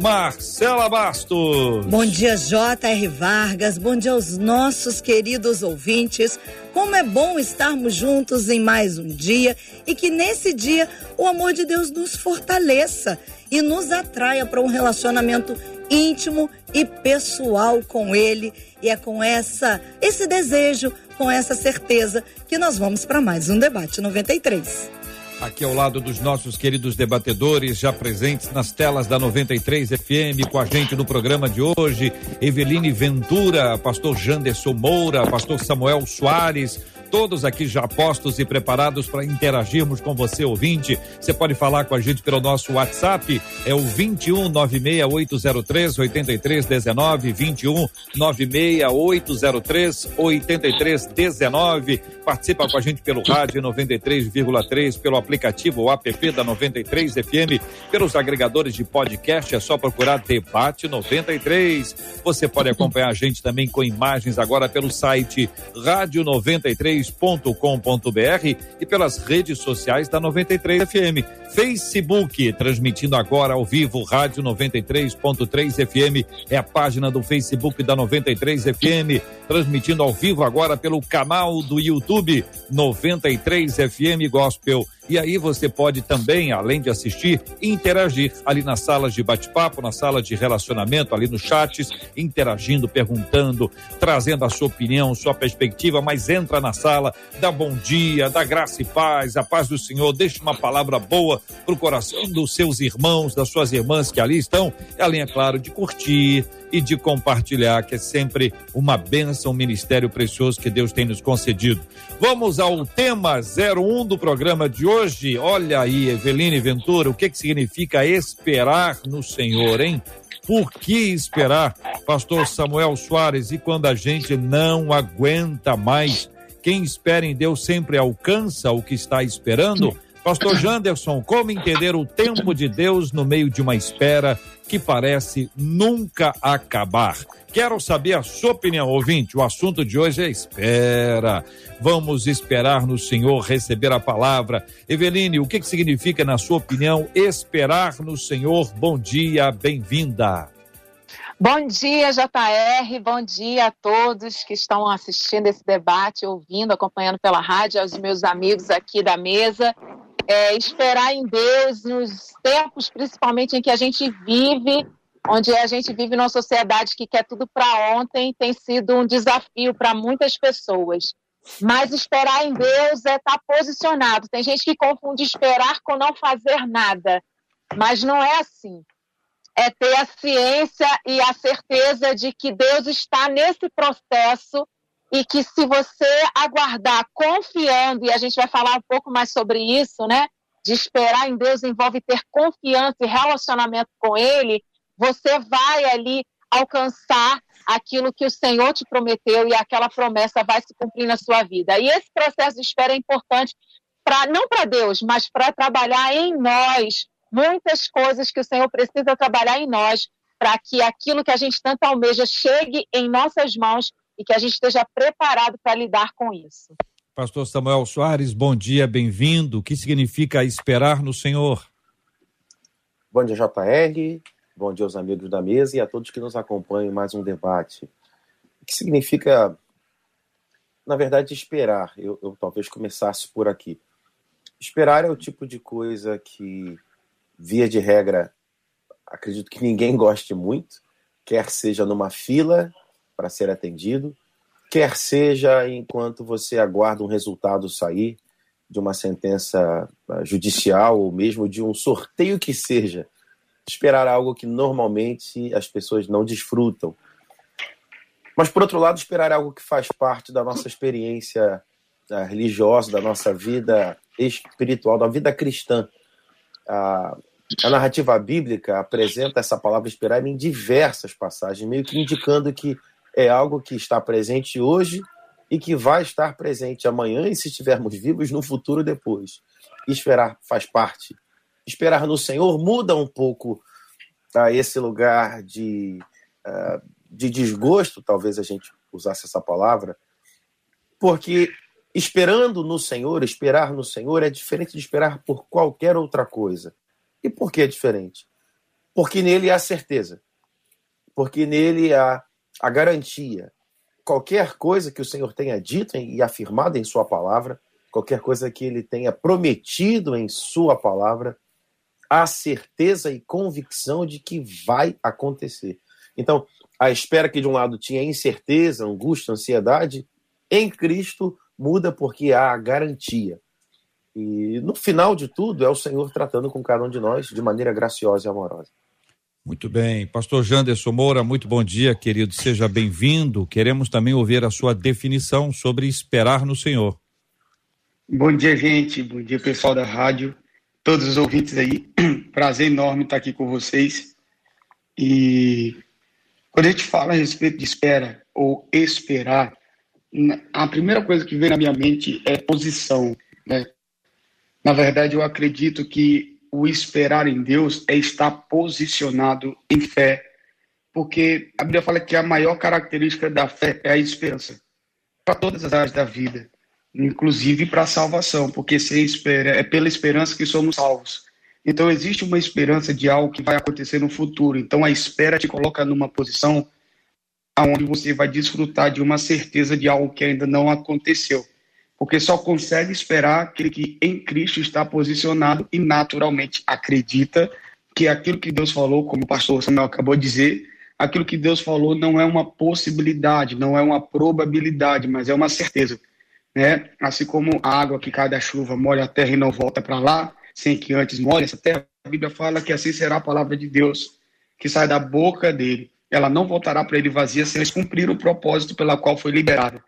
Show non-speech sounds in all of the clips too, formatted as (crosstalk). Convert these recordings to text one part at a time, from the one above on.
Marcela Bastos. Bom dia, J.R. Vargas. Bom dia aos nossos queridos ouvintes. Como é bom estarmos juntos em mais um dia e que nesse dia o amor de Deus nos fortaleça e nos atraia para um relacionamento íntimo e pessoal com ele. E é com essa esse desejo, com essa certeza que nós vamos para mais um debate 93. Aqui ao lado dos nossos queridos debatedores, já presentes nas telas da 93 FM, com a gente no programa de hoje, Eveline Ventura, pastor Janderson Moura, pastor Samuel Soares, todos aqui já postos e preparados para interagirmos com você, ouvinte. Você pode falar com a gente pelo nosso WhatsApp, é o 21 96803 8319, 21 96803 8319. Participa com a gente pelo rádio 93,3, pelo aplicativo app da 93 FM, pelos agregadores de podcast, é só procurar Debate 93. Você pode acompanhar a gente também com imagens agora pelo site rádio 93 93.com.br e pelas redes sociais da 93 FM. Facebook, transmitindo agora ao vivo, Rádio 93.3 FM, é a página do Facebook da 93 FM, transmitindo ao vivo agora pelo canal do YouTube 93 FM Gospel. E aí você pode também, além de assistir, interagir ali nas salas de bate-papo, na sala de relacionamento, ali nos chats, interagindo, perguntando, trazendo a sua opinião, sua perspectiva, mas entra na sala, dá bom dia, dá graça e paz, a paz do Senhor, deixa uma palavra boa pro coração dos seus irmãos, das suas irmãs que ali estão, além, é claro, de curtir, e de compartilhar, que é sempre uma benção, um ministério precioso que Deus tem nos concedido. Vamos ao tema 01 do programa de hoje. Olha aí, Eveline Ventura, o que, que significa esperar no Senhor, hein? Por que esperar, Pastor Samuel Soares? E quando a gente não aguenta mais, quem espera em Deus sempre alcança o que está esperando? Pastor Janderson, como entender o tempo de Deus no meio de uma espera que parece nunca acabar? Quero saber a sua opinião, ouvinte. O assunto de hoje é espera. Vamos esperar no Senhor receber a palavra. Eveline, o que, que significa, na sua opinião, esperar no Senhor? Bom dia, bem-vinda. Bom dia, JR. Bom dia a todos que estão assistindo esse debate, ouvindo, acompanhando pela rádio, aos meus amigos aqui da mesa é, esperar em Deus nos tempos, principalmente em que a gente vive, onde a gente vive numa sociedade que quer tudo para ontem, tem sido um desafio para muitas pessoas. Mas esperar em Deus é estar tá posicionado. Tem gente que confunde esperar com não fazer nada, mas não é assim. É ter a ciência e a certeza de que Deus está nesse processo e que se você aguardar confiando, e a gente vai falar um pouco mais sobre isso, né? De esperar em Deus envolve ter confiança e relacionamento com Ele, você vai ali alcançar aquilo que o Senhor te prometeu e aquela promessa vai se cumprir na sua vida. E esse processo de espera é importante para não para Deus, mas para trabalhar em nós muitas coisas que o Senhor precisa trabalhar em nós para que aquilo que a gente tanto almeja chegue em nossas mãos e que a gente esteja preparado para lidar com isso. Pastor Samuel Soares, bom dia, bem-vindo. O que significa esperar no Senhor? Bom dia, JR. Bom dia aos amigos da mesa e a todos que nos acompanham em mais um debate. O que significa, na verdade, esperar? Eu, eu talvez começasse por aqui. Esperar é o tipo de coisa que, via de regra, acredito que ninguém (laughs) goste muito, quer seja numa fila, para ser atendido, quer seja enquanto você aguarda um resultado sair de uma sentença ah, judicial ou mesmo de um sorteio que seja, esperar algo que normalmente as pessoas não desfrutam. Mas, por outro lado, esperar algo que faz parte da nossa experiência ah, religiosa, da nossa vida espiritual, da vida cristã. A, a narrativa bíblica apresenta essa palavra esperar em diversas passagens, meio que indicando que é algo que está presente hoje e que vai estar presente amanhã e se estivermos vivos no futuro depois. Esperar faz parte. Esperar no Senhor muda um pouco a esse lugar de, uh, de desgosto, talvez a gente usasse essa palavra, porque esperando no Senhor, esperar no Senhor é diferente de esperar por qualquer outra coisa. E por que é diferente? Porque nele há certeza. Porque nele há a garantia. Qualquer coisa que o Senhor tenha dito e afirmado em Sua palavra, qualquer coisa que Ele tenha prometido em Sua palavra, há certeza e convicção de que vai acontecer. Então, a espera que de um lado tinha incerteza, angústia, ansiedade, em Cristo muda porque há a garantia. E no final de tudo, é o Senhor tratando com cada um de nós de maneira graciosa e amorosa. Muito bem. Pastor Janderson Moura, muito bom dia, querido. Seja bem-vindo. Queremos também ouvir a sua definição sobre esperar no Senhor. Bom dia, gente. Bom dia, pessoal da rádio. Todos os ouvintes aí. (clears throat) Prazer enorme estar aqui com vocês. E quando a gente fala a respeito de espera ou esperar, a primeira coisa que vem na minha mente é posição. Né? Na verdade, eu acredito que o esperar em Deus é estar posicionado em fé, porque a Bíblia fala que a maior característica da fé é a esperança para todas as áreas da vida, inclusive para a salvação, porque se espera, é pela esperança que somos salvos. Então existe uma esperança de algo que vai acontecer no futuro. Então a espera te coloca numa posição aonde você vai desfrutar de uma certeza de algo que ainda não aconteceu porque só consegue esperar aquele que em Cristo está posicionado e naturalmente acredita que aquilo que Deus falou, como o pastor Samuel acabou de dizer, aquilo que Deus falou não é uma possibilidade, não é uma probabilidade, mas é uma certeza. Né? Assim como a água que cai da chuva molha a terra e não volta para lá, sem que antes molhe essa terra, a Bíblia fala que assim será a palavra de Deus que sai da boca dele. Ela não voltará para ele vazia se eles cumprir o propósito pela qual foi liberada.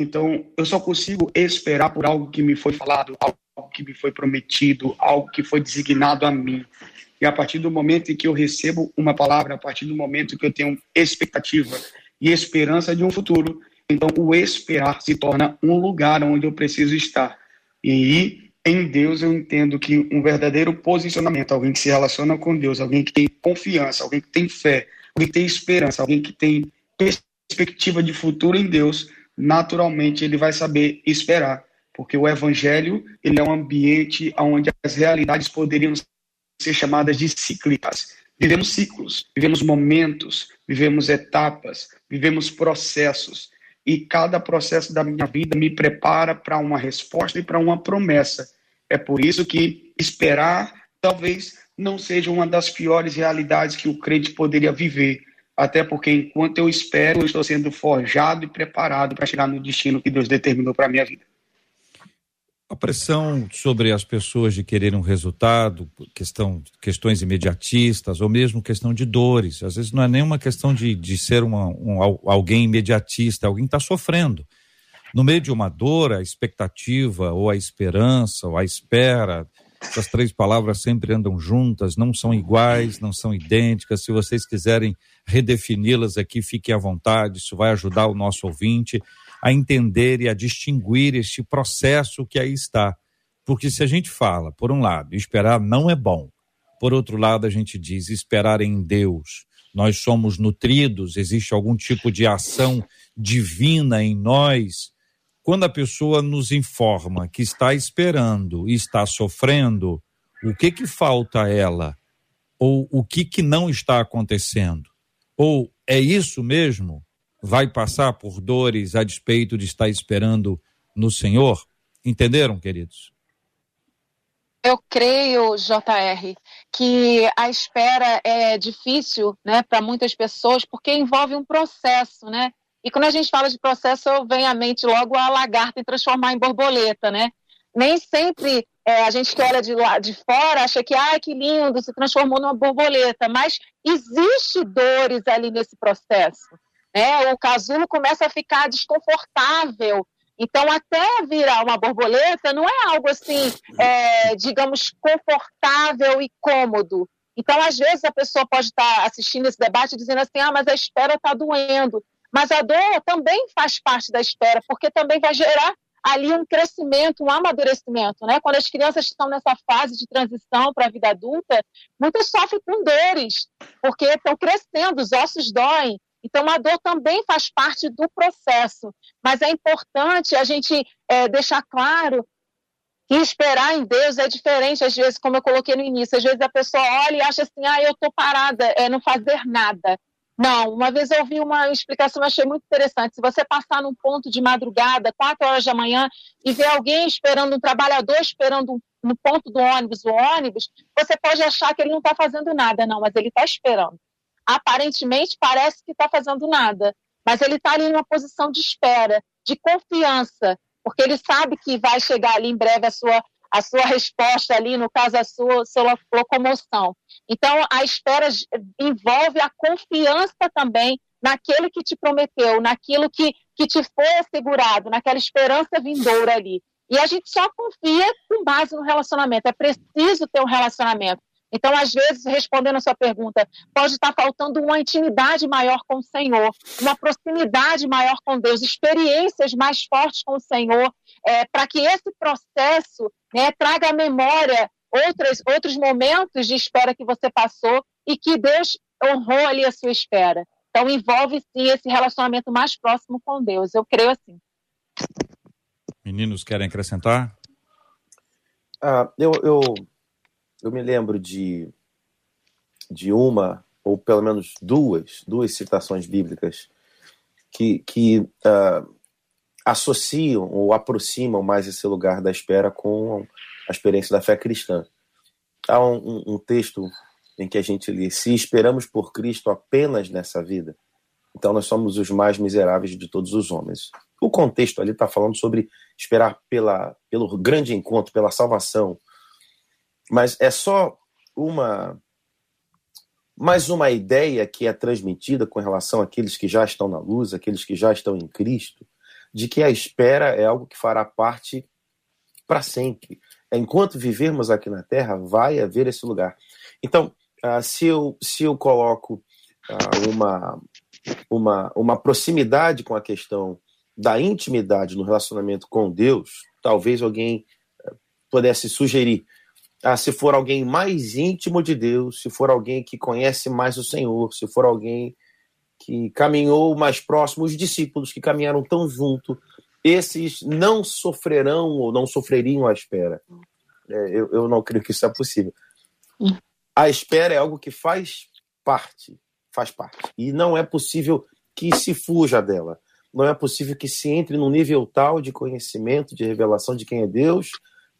Então, eu só consigo esperar por algo que me foi falado, algo que me foi prometido, algo que foi designado a mim. E a partir do momento em que eu recebo uma palavra, a partir do momento que eu tenho expectativa e esperança de um futuro, então o esperar se torna um lugar onde eu preciso estar. E em Deus eu entendo que um verdadeiro posicionamento, alguém que se relaciona com Deus, alguém que tem confiança, alguém que tem fé, alguém que tem esperança, alguém que tem perspectiva de futuro em Deus, naturalmente ele vai saber esperar, porque o evangelho ele é um ambiente onde as realidades poderiam ser chamadas de cíclicas. Vivemos ciclos, vivemos momentos, vivemos etapas, vivemos processos. E cada processo da minha vida me prepara para uma resposta e para uma promessa. É por isso que esperar talvez não seja uma das piores realidades que o crente poderia viver, até porque enquanto eu espero, eu estou sendo forjado e preparado para chegar no destino que Deus determinou para a minha vida. A pressão sobre as pessoas de querer um resultado, questão, questões imediatistas, ou mesmo questão de dores. Às vezes não é nenhuma questão de, de ser uma, um, alguém imediatista, alguém está sofrendo. No meio de uma dor, a expectativa, ou a esperança, ou a espera, essas três palavras sempre andam juntas, não são iguais, não são idênticas. Se vocês quiserem redefini-las aqui, fiquem à vontade, isso vai ajudar o nosso ouvinte a entender e a distinguir este processo que aí está. Porque se a gente fala, por um lado, esperar não é bom, por outro lado, a gente diz esperar em Deus. Nós somos nutridos, existe algum tipo de ação divina em nós quando a pessoa nos informa que está esperando e está sofrendo, o que que falta a ela? Ou o que que não está acontecendo? Ou é isso mesmo? Vai passar por dores a despeito de estar esperando no Senhor? Entenderam, queridos? Eu creio, JR, que a espera é difícil, né, para muitas pessoas, porque envolve um processo, né? E quando a gente fala de processo, vem à mente logo a lagarta em transformar em borboleta, né? Nem sempre é, a gente que olha de lá de fora acha que, ah, que lindo, se transformou numa borboleta, mas existe dores ali nesse processo. Né? O casulo começa a ficar desconfortável. Então, até virar uma borboleta não é algo assim, é, digamos, confortável e cômodo. Então, às vezes, a pessoa pode estar assistindo esse debate dizendo assim: ah, mas a espera está doendo. Mas a dor também faz parte da espera, porque também vai gerar ali um crescimento, um amadurecimento, né? Quando as crianças estão nessa fase de transição para a vida adulta, muitas sofrem com dores, porque estão crescendo, os ossos doem. Então, a dor também faz parte do processo, mas é importante a gente é, deixar claro que esperar em Deus é diferente, às vezes, como eu coloquei no início, às vezes a pessoa olha e acha assim, ah, eu estou parada, é não fazer nada. Não, uma vez eu ouvi uma explicação, achei muito interessante. Se você passar num ponto de madrugada, quatro horas da manhã, e ver alguém esperando, um trabalhador esperando no ponto do ônibus, o ônibus, você pode achar que ele não está fazendo nada, não, mas ele está esperando. Aparentemente parece que está fazendo nada, mas ele está ali numa posição de espera, de confiança, porque ele sabe que vai chegar ali em breve a sua a sua resposta ali, no caso, a sua, sua locomoção. Então, a espera envolve a confiança também naquele que te prometeu, naquilo que, que te foi assegurado, naquela esperança vindoura ali. E a gente só confia com base no relacionamento. É preciso ter um relacionamento. Então, às vezes, respondendo a sua pergunta, pode estar faltando uma intimidade maior com o Senhor, uma proximidade maior com Deus, experiências mais fortes com o Senhor, é, para que esse processo né, traga à memória outros, outros momentos de espera que você passou e que Deus honrou ali a sua espera. Então, envolve sim esse relacionamento mais próximo com Deus. Eu creio assim. Meninos, querem acrescentar? Ah, eu, eu eu me lembro de, de uma, ou pelo menos duas, duas citações bíblicas que, que uh, associam ou aproximam mais esse lugar da espera com a experiência da fé cristã. Há um, um texto em que a gente lê: Se esperamos por Cristo apenas nessa vida, então nós somos os mais miseráveis de todos os homens. O contexto ali está falando sobre esperar pela, pelo grande encontro, pela salvação, mas é só uma mais uma ideia que é transmitida com relação àqueles que já estão na luz, aqueles que já estão em Cristo, de que a espera é algo que fará parte para sempre. Enquanto vivermos aqui na Terra, vai haver esse lugar. Então, uh, se, eu, se eu coloco uh, uma, uma, uma proximidade com a questão da intimidade no relacionamento com Deus, talvez alguém uh, pudesse sugerir ah, se for alguém mais íntimo de Deus, se for alguém que conhece mais o Senhor, se for alguém que caminhou mais próximo, os discípulos que caminharam tão junto, esses não sofrerão ou não sofreriam a espera. É, eu, eu não creio que isso é possível. A espera é algo que faz parte, faz parte. E não é possível que se fuja dela. Não é possível que se entre num nível tal de conhecimento, de revelação de quem é Deus,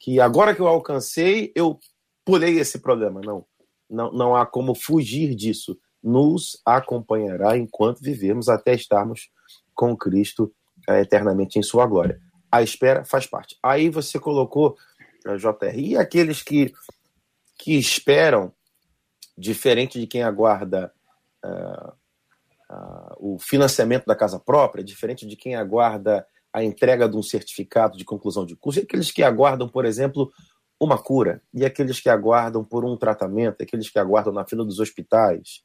que agora que eu alcancei, eu pulei esse problema. Não, não, não há como fugir disso. Nos acompanhará enquanto vivemos até estarmos com Cristo é, eternamente em sua glória. A espera faz parte. Aí você colocou, eh, JR, e aqueles que, que esperam, diferente de quem aguarda uh, uh, o financiamento da casa própria, diferente de quem aguarda a entrega de um certificado de conclusão de curso, e aqueles que aguardam, por exemplo, uma cura, e aqueles que aguardam por um tratamento, aqueles que aguardam na fila dos hospitais.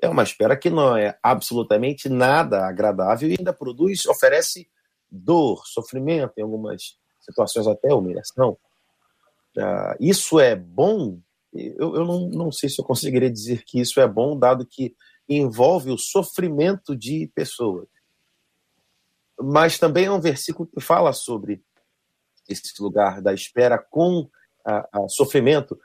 É uma espera que não é absolutamente nada agradável e ainda produz, oferece dor, sofrimento, em algumas situações até humilhação. Uh, isso é bom? Eu, eu não, não sei se eu conseguiria dizer que isso é bom, dado que envolve o sofrimento de pessoas mas também é um versículo que fala sobre esse lugar da espera com a, a sofrimento.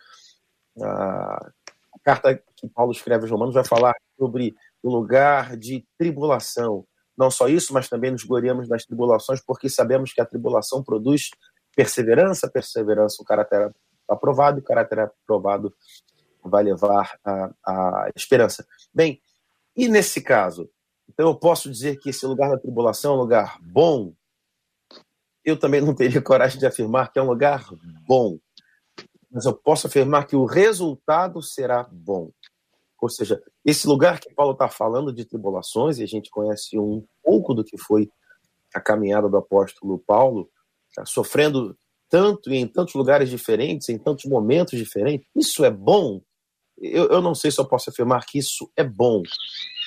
A, a, carta que Paulo escreve aos Romanos vai falar sobre o lugar de tribulação. Não só isso, mas também nos gloriamos nas tribulações, porque sabemos que a tribulação produz perseverança, perseverança, o caráter aprovado, o caráter aprovado vai levar a, a esperança. Bem, e nesse caso, Então eu posso dizer que esse lugar da tribulação é um lugar bom? Eu também não teria (laughs) coragem de afirmar que é um lugar bom. Mas eu posso afirmar que o resultado será bom. Ou seja, esse lugar que Paulo está falando de tribulações, e a gente conhece um pouco do que foi a caminhada do apóstolo Paulo, tá sofrendo tanto e em tantos lugares diferentes, em tantos momentos diferentes, isso é bom? Eu, eu não sei se eu posso afirmar que isso é bom.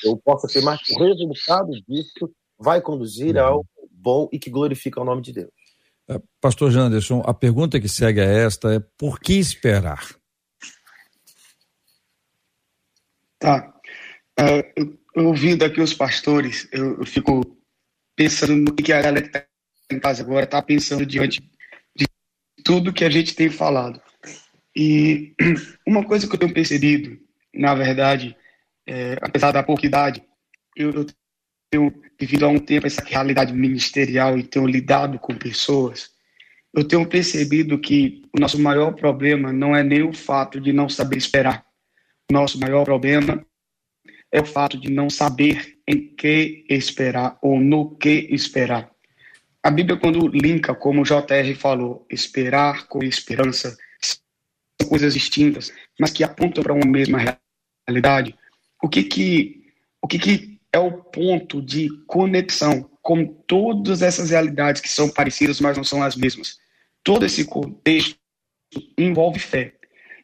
Eu posso afirmar que o resultado disso vai conduzir ao bom e que glorifica o nome de Deus. É, Pastor Janderson, a pergunta que segue a esta é: por que esperar? Tá. Uh, eu, ouvindo aqui os pastores, eu, eu, fico pensando no que a galera que está em casa agora está pensando diante de tudo que a gente tem falado. E (clears throat) uma coisa que eu tenho percebido, na verdade, é, apesar da pouca idade, eu, eu tenho vivido há um tempo essa realidade ministerial e tenho lidado com pessoas, eu tenho percebido que o nosso maior problema não é nem o fato de não saber esperar. O nosso maior problema é o fato de não saber em que esperar ou no que esperar. A Bíblia, quando linka, como o JR falou, esperar com esperança, são coisas distintas, mas que apontam para uma mesma realidade. O que que, o que que é o ponto de conexão com todas essas realidades que são parecidas, mas não são as mesmas? Todo esse contexto envolve fé.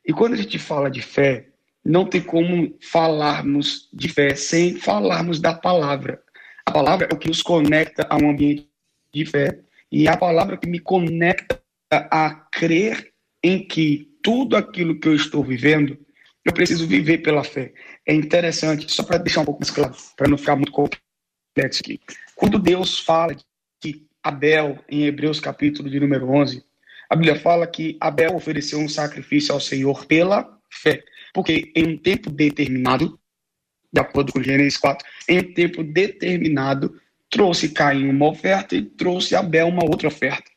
E quando a gente fala de fé, não tem como falarmos de fé sem falarmos da palavra. A palavra é o que nos conecta a um ambiente de fé e é a palavra que me conecta a crer em que tudo aquilo que eu estou vivendo, eu preciso viver pela fé. É interessante, só para deixar um pouco mais claro, para não ficar muito complexo aqui. Quando Deus fala de Abel, em Hebreus capítulo de número 11, a Bíblia fala que Abel ofereceu um sacrifício ao Senhor pela fé. Porque em um tempo determinado, de acordo com Gênesis 4, em um tempo determinado, trouxe Caim uma oferta e trouxe Abel uma outra oferta.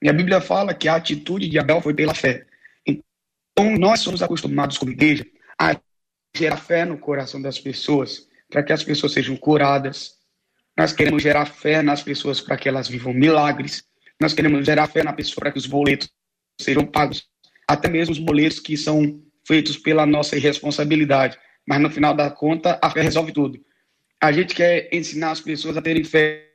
E a Bíblia fala que a atitude de Abel foi pela fé. Então, nós somos acostumados como igreja a gerar fé no coração das pessoas, para que as pessoas sejam curadas. Nós queremos gerar fé nas pessoas para que elas vivam milagres. Nós queremos gerar fé na pessoa para que os boletos sejam pagos. Até mesmo os boletos que são feitos pela nossa irresponsabilidade. Mas no final da conta, a fé resolve tudo. A gente quer ensinar as pessoas a terem fé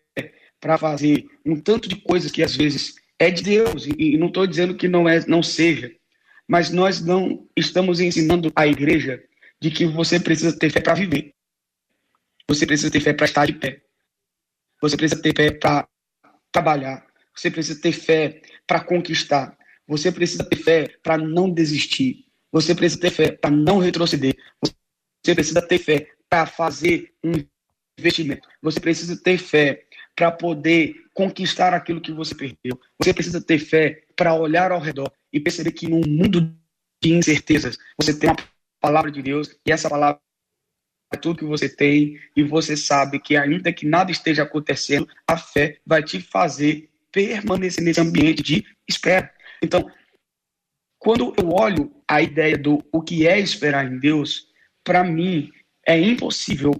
para fazer um tanto de coisas que às vezes é de Deus e, não estou dizendo que não é, não seja, mas nós não estamos ensinando a igreja de que você precisa ter fé para viver. Você precisa ter fé para estar de pé. Você precisa ter fé para trabalhar. Você precisa ter fé para conquistar. Você precisa ter fé para não desistir. Você precisa ter fé para não retroceder. Você precisa ter fé para fazer um investimento. Você precisa ter fé para poder conquistar aquilo que você perdeu. Você precisa ter fé para olhar ao redor e perceber que num mundo de incertezas, você tem a palavra de Deus e essa palavra é tudo que você tem e você sabe que ainda que nada esteja acontecendo, a fé vai te fazer permanecer nesse ambiente de espera. Então, quando eu olho a ideia do o que é esperar em Deus, para mim é impossível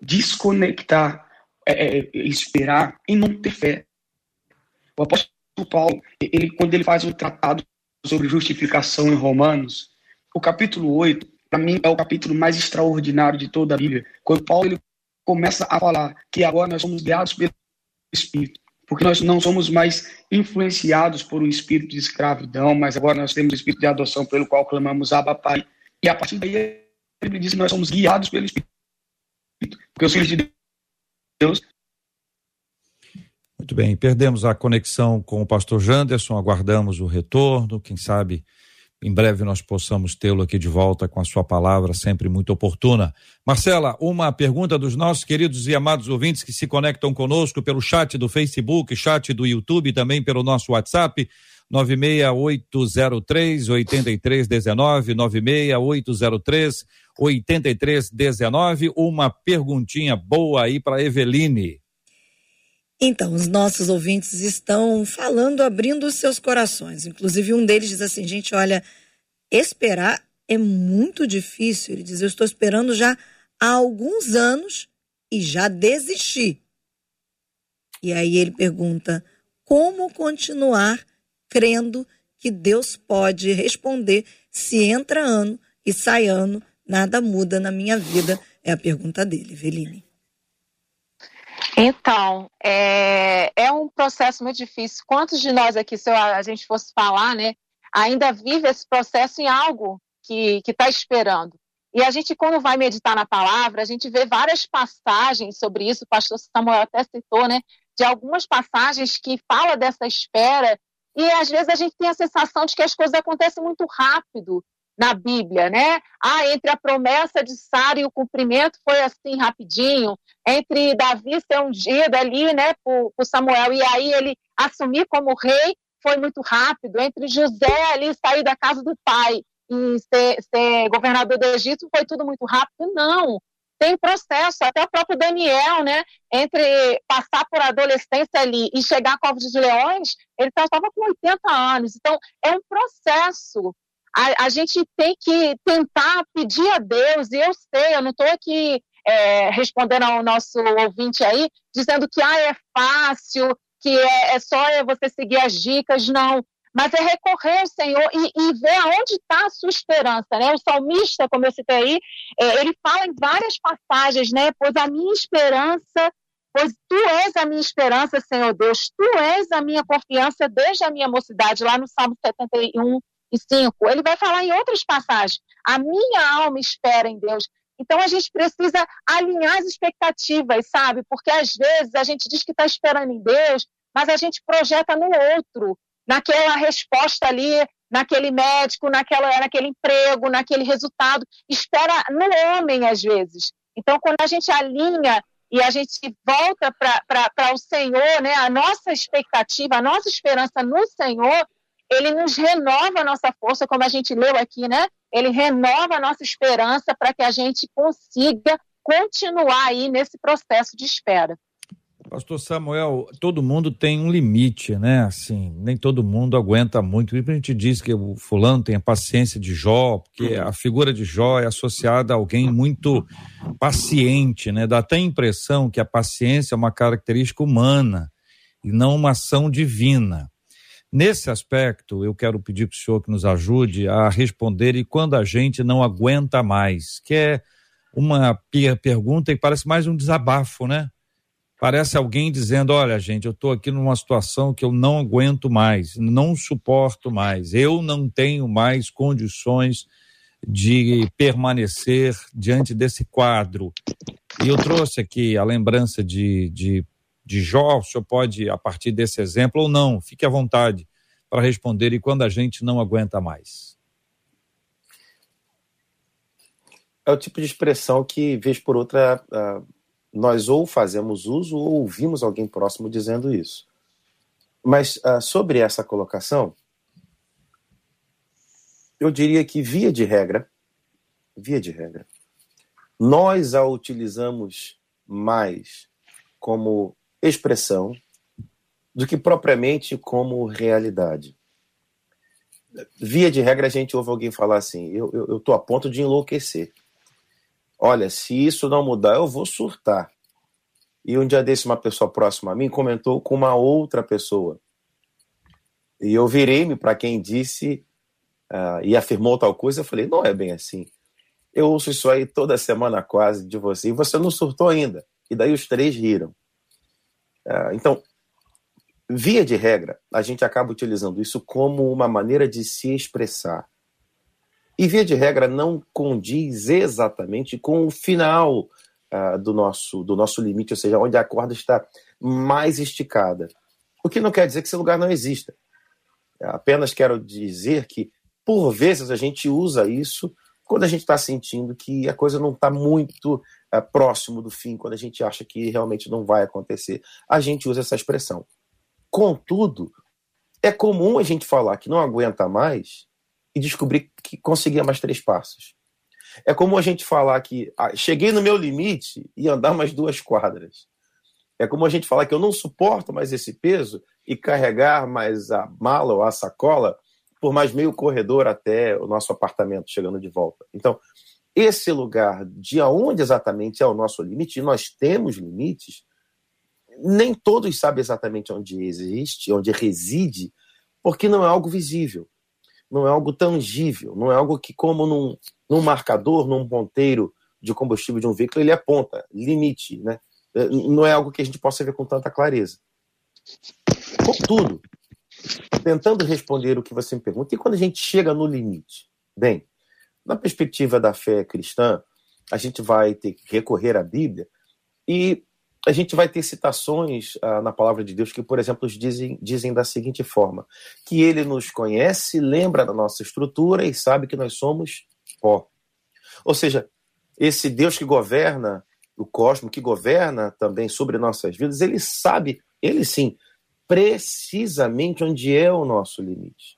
desconectar é, é, esperar e não ter fé. O apóstolo Paulo, ele, quando ele faz um tratado sobre justificação em Romanos, o capítulo 8, para mim, é o capítulo mais extraordinário de toda a Bíblia. Quando Paulo ele começa a falar que agora nós somos guiados pelo Espírito porque nós não somos mais influenciados por um espírito de escravidão, mas agora nós temos o espírito de adoção pelo qual clamamos Abba Pai. E a partir daí ele diz que nós somos guiados pelo Espírito, porque os filhos de Deus. Muito bem, perdemos a conexão com o pastor Janderson, aguardamos o retorno, quem sabe em breve nós possamos tê-lo aqui de volta com a sua palavra, sempre muito oportuna. Marcela, uma pergunta dos nossos queridos e amados ouvintes que se conectam conosco pelo chat do Facebook, chat do YouTube, também pelo nosso WhatsApp. 96803 8319 96803 8319. Uma perguntinha boa aí para Eveline. Então, os nossos ouvintes estão falando, abrindo os seus corações. Inclusive, um deles diz assim: gente, olha, esperar é muito difícil. Ele diz: eu estou esperando já há alguns anos e já desisti. E aí ele pergunta: como continuar crendo que Deus pode responder se entra ano e sai ano, nada muda na minha vida? É a pergunta dele, Veline. Então, é, é um processo muito difícil. Quantos de nós aqui, se a gente fosse falar, né, ainda vive esse processo em algo que está esperando? E a gente, quando vai meditar na palavra, a gente vê várias passagens sobre isso, o pastor Samuel até citou, né, de algumas passagens que fala dessa espera, e às vezes a gente tem a sensação de que as coisas acontecem muito rápido na Bíblia, né? Ah, entre a promessa de Sara e o cumprimento foi assim rapidinho, entre Davi ser ungido ali, né, por, por Samuel e aí ele assumir como rei foi muito rápido, entre José ali sair da casa do pai e ser, ser governador do Egito foi tudo muito rápido, não tem processo, até o próprio Daniel, né? Entre passar por adolescência ali e chegar a Covos de Leões, ele estava com 80 anos. Então, é um processo. A, a, gente tem que tentar pedir a Deus, e eu sei, eu não estou aqui é, respondendo ao nosso ouvinte aí, dizendo que ah, é fácil, que é, é só você seguir as dicas. Não mas é recorrer ao Senhor e, e ver aonde está a sua esperança, né? O salmista, como eu citei aí, é, ele fala em várias passagens, né? Pois a minha esperança, pois tu és a minha esperança, Senhor Deus, tu és a minha confiança desde a minha mocidade, lá no Salmo 71 e 5. Ele vai falar em outras passagens, a minha alma espera em Deus. Então a gente precisa alinhar as expectativas, sabe? Porque às vezes a gente diz que está esperando em Deus, mas a gente projeta no outro naquela resposta ali, naquele médico, naquela, naquele emprego, naquele resultado. Espera no homem, às vezes. Então, quando a gente alinha e a gente volta para o Senhor, né, a nossa expectativa, a nossa esperança no Senhor, ele nos renova a nossa força, como a gente leu aqui, né? Ele renova a nossa esperança para que a gente consiga continuar aí nesse processo de espera. Pastor Samuel, todo mundo tem um limite, né? Assim, nem todo mundo aguenta muito. A gente diz que o fulano tem a paciência de Jó, porque a figura de Jó é associada a alguém muito paciente, né? Dá até a impressão que a paciência é uma característica humana e não uma ação divina. Nesse aspecto, eu quero pedir para o senhor que nos ajude a responder e quando a gente não aguenta mais, que é uma pergunta e parece mais um desabafo, né? Parece alguém dizendo: olha, gente, eu estou aqui numa situação que eu não aguento mais, não suporto mais, eu não tenho mais condições de permanecer diante desse quadro. E eu trouxe aqui a lembrança de, de, de Jó, o senhor pode, a partir desse exemplo, ou não, fique à vontade para responder, e quando a gente não aguenta mais. É o tipo de expressão que, vez por outra, nós ou fazemos uso ou ouvimos alguém próximo dizendo isso. Mas uh, sobre essa colocação, eu diria que, via de regra, via de regra, nós a utilizamos mais como expressão do que propriamente como realidade. Via de regra, a gente ouve alguém falar assim: eu estou a ponto de enlouquecer. Olha, se isso não mudar, eu vou surtar. E um dia desse, uma pessoa próxima a mim comentou com uma outra pessoa. E eu virei-me para quem disse uh, e afirmou tal coisa. Eu falei: não é bem assim. Eu ouço isso aí toda semana quase de você e você não surtou ainda. E daí os três riram. Uh, então, via de regra, a gente acaba utilizando isso como uma maneira de se expressar. E, via de regra, não condiz exatamente com o final uh, do, nosso, do nosso limite, ou seja, onde a corda está mais esticada. O que não quer dizer que esse lugar não exista. Apenas quero dizer que, por vezes, a gente usa isso quando a gente está sentindo que a coisa não está muito uh, próximo do fim, quando a gente acha que realmente não vai acontecer. A gente usa essa expressão. Contudo, é comum a gente falar que não aguenta mais e descobrir que conseguia mais três passos. É como a gente falar que ah, cheguei no meu limite e andar mais duas quadras. É como a gente falar que eu não suporto mais esse peso e carregar mais a mala ou a sacola por mais meio corredor até o nosso apartamento chegando de volta. Então, esse lugar de onde exatamente é o nosso limite, e nós temos limites, nem todos sabem exatamente onde existe, onde reside, porque não é algo visível, não é algo tangível, não é algo que, como num, num marcador, num ponteiro de combustível de um veículo, ele aponta limite, né? Não é algo que a gente possa ver com tanta clareza. Contudo, tentando responder o que você me pergunta, e quando a gente chega no limite? Bem, na perspectiva da fé cristã, a gente vai ter que recorrer à Bíblia e a gente vai ter citações ah, na palavra de Deus que, por exemplo, dizem, dizem da seguinte forma: que ele nos conhece, lembra da nossa estrutura e sabe que nós somos pó. Ou seja, esse Deus que governa o cosmos, que governa também sobre nossas vidas, ele sabe, ele sim, precisamente onde é o nosso limite.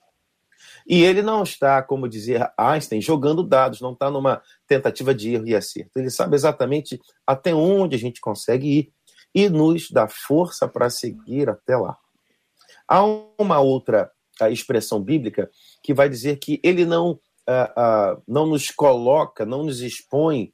E ele não está, como dizia Einstein, jogando dados, não está numa tentativa de erro e acerto. Ele sabe exatamente até onde a gente consegue ir e nos dá força para seguir até lá. Há uma outra expressão bíblica que vai dizer que ele não, uh, uh, não nos coloca, não nos expõe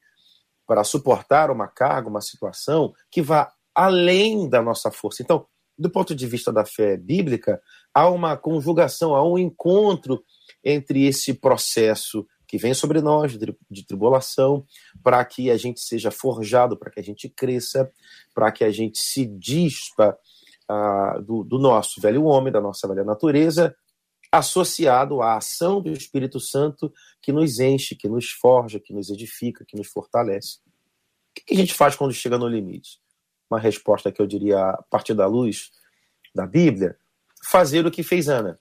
para suportar uma carga, uma situação que vá além da nossa força. Então, do ponto de vista da fé bíblica, há uma conjugação, há um encontro entre esse processo que vem sobre nós de tribulação, para que a gente seja forjado, para que a gente cresça, para que a gente se dispa uh, do, do nosso velho homem, da nossa velha natureza, associado à ação do Espírito Santo que nos enche, que nos forja, que nos edifica, que nos fortalece. O que a gente faz quando chega no limite? Uma resposta que eu diria a partir da luz da Bíblia, fazer o que fez Ana.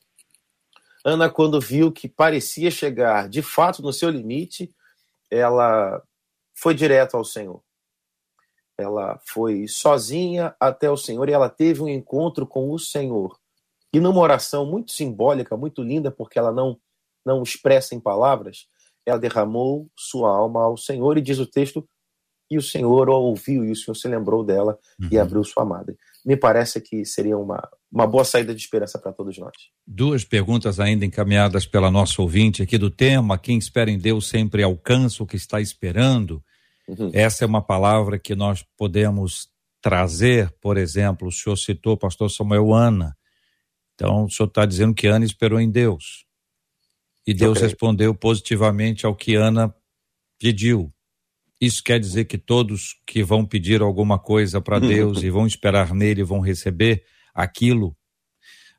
Ana, quando viu que parecia chegar de fato no seu limite, ela foi direto ao Senhor. Ela foi sozinha até o Senhor e ela teve um encontro com o Senhor. E numa oração muito simbólica, muito linda, porque ela não, não expressa em palavras, ela derramou sua alma ao Senhor e diz o texto e o Senhor a ouviu e o Senhor se lembrou dela uhum. e abriu sua madre. Me parece que seria uma, uma boa saída de esperança para todos nós. Duas perguntas ainda encaminhadas pela nossa ouvinte aqui do tema: quem espera em Deus sempre alcança o que está esperando. Uhum. Essa é uma palavra que nós podemos trazer, por exemplo, o senhor citou o pastor Samuel Ana. Então, o senhor está dizendo que Ana esperou em Deus. E Deus respondeu positivamente ao que Ana pediu. Isso quer dizer que todos que vão pedir alguma coisa para (laughs) Deus e vão esperar nele vão receber aquilo.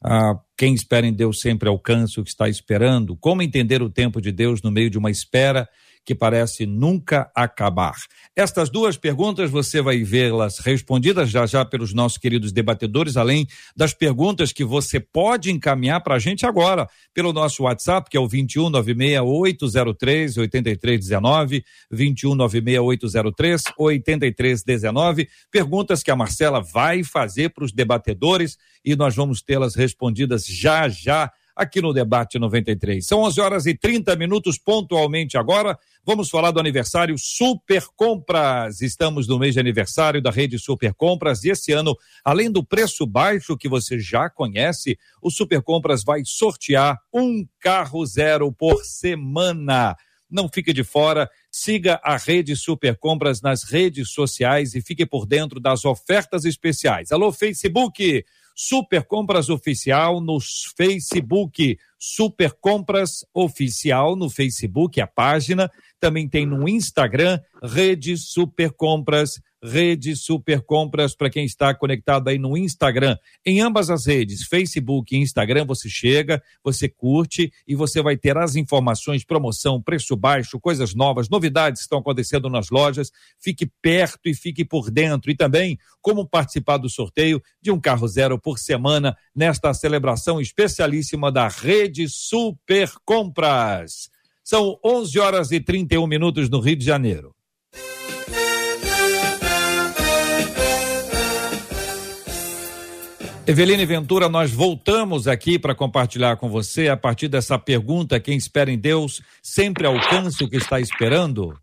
Ah, quem espera em Deus sempre alcança o que está esperando. Como entender o tempo de Deus no meio de uma espera que parece nunca acabar. Estas duas perguntas você vai vê-las respondidas já já pelos nossos queridos debatedores, além das perguntas que você pode encaminhar para a gente agora pelo nosso WhatsApp, que é o 21 96803 8319, 21 96803 8319. Perguntas que a Marcela vai fazer para os debatedores e nós vamos tê-las respondidas já já aqui no Debate 93. São 11 horas e 30 minutos pontualmente agora. Vamos falar do aniversário Super Compras. Estamos no mês de aniversário da rede Super Compras e esse ano, além do preço baixo que você já conhece, o Super Compras vai sortear um carro zero por semana. Não fique de fora, siga a rede Super Compras nas redes sociais e fique por dentro das ofertas especiais. Alô, Facebook! Super Compras Oficial no Facebook. Super Compras Oficial no Facebook, a página. Também tem no Instagram, Rede Super Compras Rede Super Compras para quem está conectado aí no Instagram. Em ambas as redes, Facebook e Instagram, você chega, você curte e você vai ter as informações, promoção, preço baixo, coisas novas, novidades que estão acontecendo nas lojas. Fique perto e fique por dentro. E também como participar do sorteio de um carro zero por semana nesta celebração especialíssima da Rede Super Compras. São 11 horas e 31 minutos no Rio de Janeiro. Eveline Ventura, nós voltamos aqui para compartilhar com você a partir dessa pergunta: quem espera em Deus sempre alcança o que está esperando?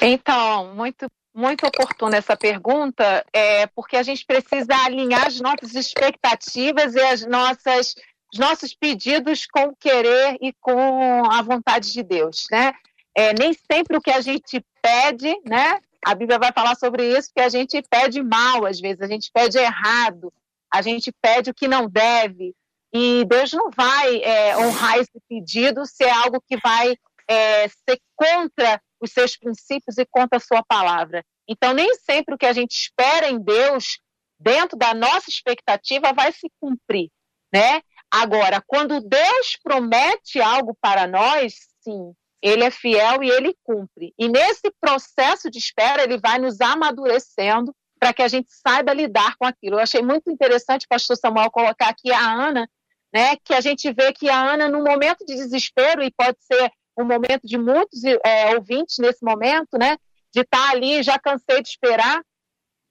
Então, muito muito oportuna essa pergunta, é, porque a gente precisa alinhar as nossas expectativas e as nossas, os nossos pedidos com o querer e com a vontade de Deus, né? é, nem sempre o que a gente pede, né? A Bíblia vai falar sobre isso, que a gente pede mal, às vezes, a gente pede errado, a gente pede o que não deve. E Deus não vai é, honrar esse pedido se é algo que vai é, ser contra os seus princípios e contra a sua palavra. Então, nem sempre o que a gente espera em Deus, dentro da nossa expectativa, vai se cumprir, né? Agora, quando Deus promete algo para nós, sim, ele é fiel e ele cumpre. E nesse processo de espera, ele vai nos amadurecendo para que a gente saiba lidar com aquilo. Eu achei muito interessante, pastor Samuel, colocar aqui a Ana, né, que a gente vê que a Ana, no momento de desespero, e pode ser um momento de muitos é, ouvintes nesse momento, né, de estar tá ali, já cansei de esperar,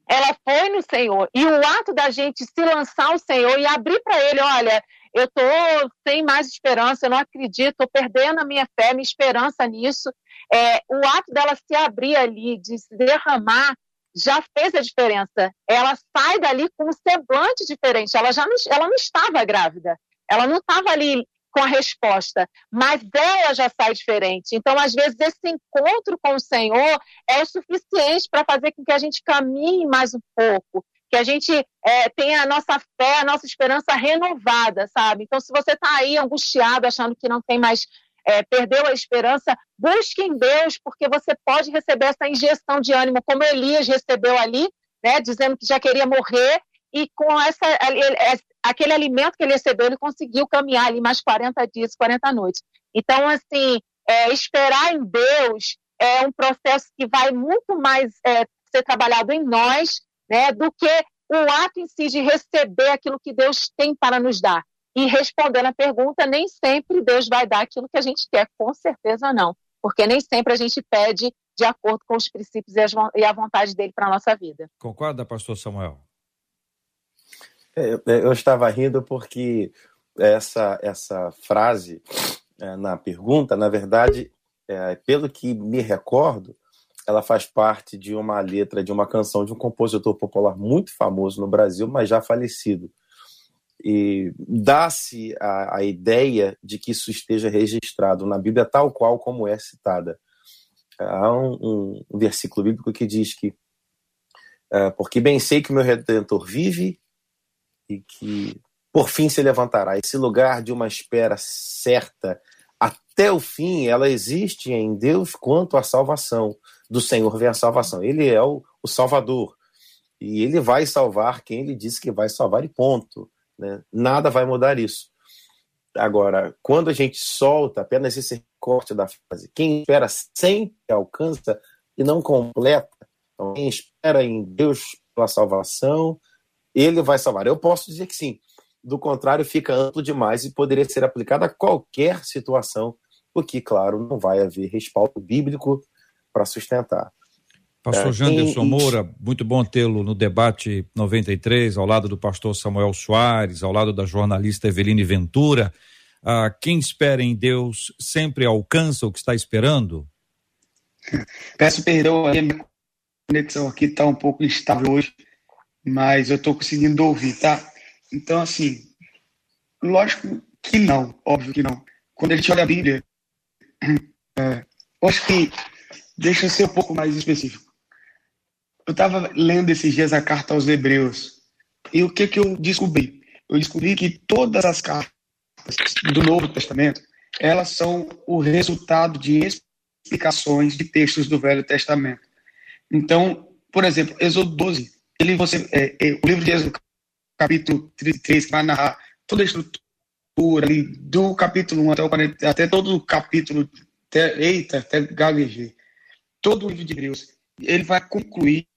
ela foi no Senhor. E o ato da gente se lançar ao Senhor e abrir para Ele, olha, eu estou sem mais esperança, eu não acredito, estou perdendo a minha fé, minha esperança nisso. É, o ato dela se abrir ali, de se derramar, já fez a diferença. Ela sai dali com um semblante diferente. Ela já não, ela não estava grávida. Ela não estava ali com a resposta, mas ela já sai diferente. Então, às vezes, esse encontro com o Senhor é o suficiente para fazer com que a gente caminhe mais um pouco, que a gente é, tenha a nossa fé, a nossa esperança renovada, sabe? Então, se você está aí angustiado, achando que não tem mais, é, perdeu a esperança, busque em Deus, porque você pode receber essa injeção de ânimo, como Elias recebeu ali, né, dizendo que já queria morrer, e com essa, aquele alimento que ele recebeu, ele conseguiu caminhar ali mais 40 dias, 40 noites. Então, assim, é, esperar em Deus é um processo que vai muito mais é, ser trabalhado em nós né, do que o ato em si de receber aquilo que Deus tem para nos dar. E respondendo a pergunta, nem sempre Deus vai dar aquilo que a gente quer, com certeza não. Porque nem sempre a gente pede de acordo com os princípios e a vontade dele para a nossa vida. Concorda, pastor Samuel? É, é, eu estava rindo porque essa, essa frase é, na pergunta, na verdade, é, pelo que me recordo, ela faz parte de uma letra de uma canção de um compositor popular muito famoso no Brasil, mas já falecido. E dá-se a, a ideia de que isso esteja registrado na Bíblia tal qual como é citada. Há um, um, versículo bíblico que diz que uh, porque bem sei que o meu Redentor vive e que por fim se levantará. Esse lugar de uma espera certa até o fim, ela existe em Deus quanto à salvação. Do Senhor vem a salvação. Ele é o, o Salvador. E ele vai salvar quem ele disse que vai salvar, e ponto. Né? Nada vai mudar isso. Agora, quando a gente solta apenas esse recorte da frase, quem espera sempre alcança e não completa. Então, quem espera em Deus pela salvação, ele vai salvar. Eu posso dizer que sim. Do contrário, fica amplo demais e poderia ser aplicado a qualquer situação, porque, claro, não vai haver respaldo bíblico para sustentar. Pastor é, Janderson Moura, muito bom tê-lo no debate 93, ao lado do pastor Samuel Soares, ao lado da jornalista Eveline Ventura. Ah, quem espera em Deus sempre alcança o que está esperando? Peço perdão, a minha conexão aqui está um pouco instável hoje mas eu estou conseguindo ouvir, tá? Então, assim, lógico que não, óbvio que não. Quando a gente olha a Bíblia, (clears throat) é, acho que deixa eu ser um pouco mais específico. Eu estava lendo esses dias a carta aos Hebreus, e o que, que eu descobri? Eu descobri que todas as cartas do Novo Testamento, elas são o resultado de explicações de textos do Velho Testamento. Então, por exemplo, Êxodo 12 ele, você, é, é, o livro de Êxodo, capítulo 33, que vai narrar toda a estrutura ali, do capítulo 1 até, o 40, até todo o capítulo, até, eita, até gaguejei, todo o livro de Hebreus, ele vai concluir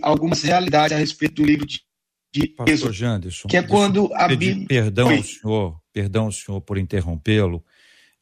algumas realidades a respeito do livro de, de Pastor Êxodo, Janderson, que é quando a Bíblia... Perdão ao senhor, perdão ao senhor por interrompê-lo,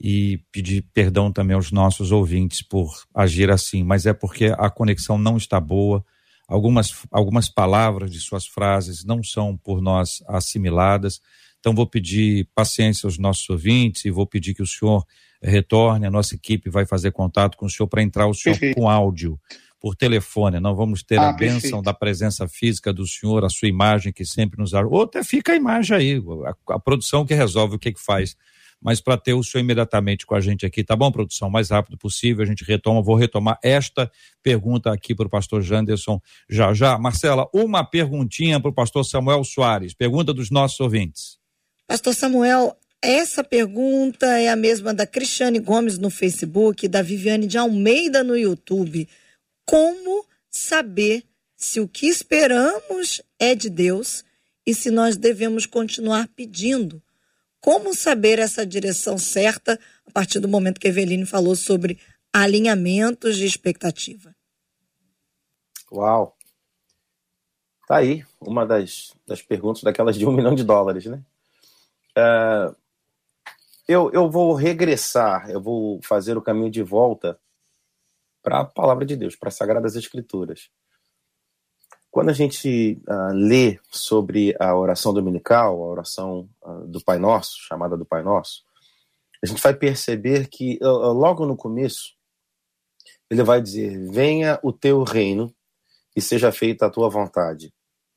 e pedir perdão também aos nossos ouvintes por agir assim, mas é porque a conexão não está boa, Algumas, algumas palavras de suas frases não são por nós assimiladas. Então, vou pedir paciência aos nossos ouvintes e vou pedir que o senhor retorne. A nossa equipe vai fazer contato com o senhor para entrar o senhor com áudio por telefone. Não vamos ter ah, a bênção perfeito. da presença física do senhor, a sua imagem que sempre nos. Ou até fica a imagem aí, a, a produção que resolve o que, que faz mas para ter o senhor imediatamente com a gente aqui, tá bom, produção? O mais rápido possível, a gente retoma, vou retomar esta pergunta aqui para o pastor Janderson já já. Marcela, uma perguntinha para o pastor Samuel Soares, pergunta dos nossos ouvintes. Pastor Samuel, essa pergunta é a mesma da Cristiane Gomes no Facebook, da Viviane de Almeida no YouTube. Como saber se o que esperamos é de Deus e se nós devemos continuar pedindo? Como saber essa direção certa a partir do momento que Eveline falou sobre alinhamentos de expectativa? Uau! Tá aí uma das, das perguntas daquelas de um (laughs) milhão de dólares, né? Uh, eu, eu vou regressar, eu vou fazer o caminho de volta para a palavra de Deus, para as Sagradas Escrituras. Quando a gente uh, lê sobre a oração dominical, a oração uh, do Pai Nosso, chamada do Pai Nosso, a gente vai perceber que uh, logo no começo ele vai dizer: Venha o teu reino e seja feita a tua vontade.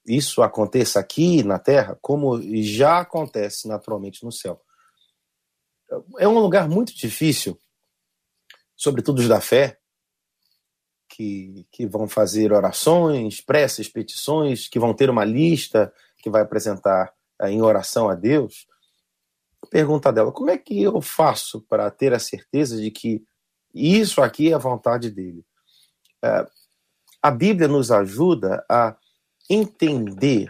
Isso aconteça aqui na terra, como já acontece naturalmente no céu é um lugar muito difícil, sobretudo os da fé, que, que vão fazer orações, preces, petições, que vão ter uma lista que vai apresentar eh, em oração a Deus. Pergunta dela: como é que eu faço para ter a certeza de que isso aqui é a vontade dele? É, a Bíblia nos ajuda a entender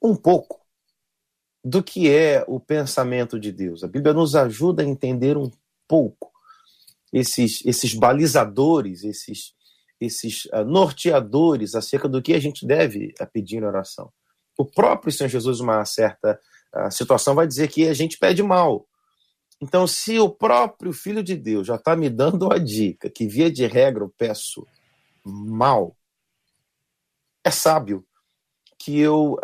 um pouco do que é o pensamento de Deus. A Bíblia nos ajuda a entender um pouco esses, esses balizadores, esses, esses uh, norteadores acerca do que a gente deve uh, pedir em oração. O próprio Senhor Jesus, uma certa uh, situação, vai dizer que a gente pede mal. Então, se o próprio Filho de Deus já está me dando a dica que, via de regra, eu peço mal, é sábio que eu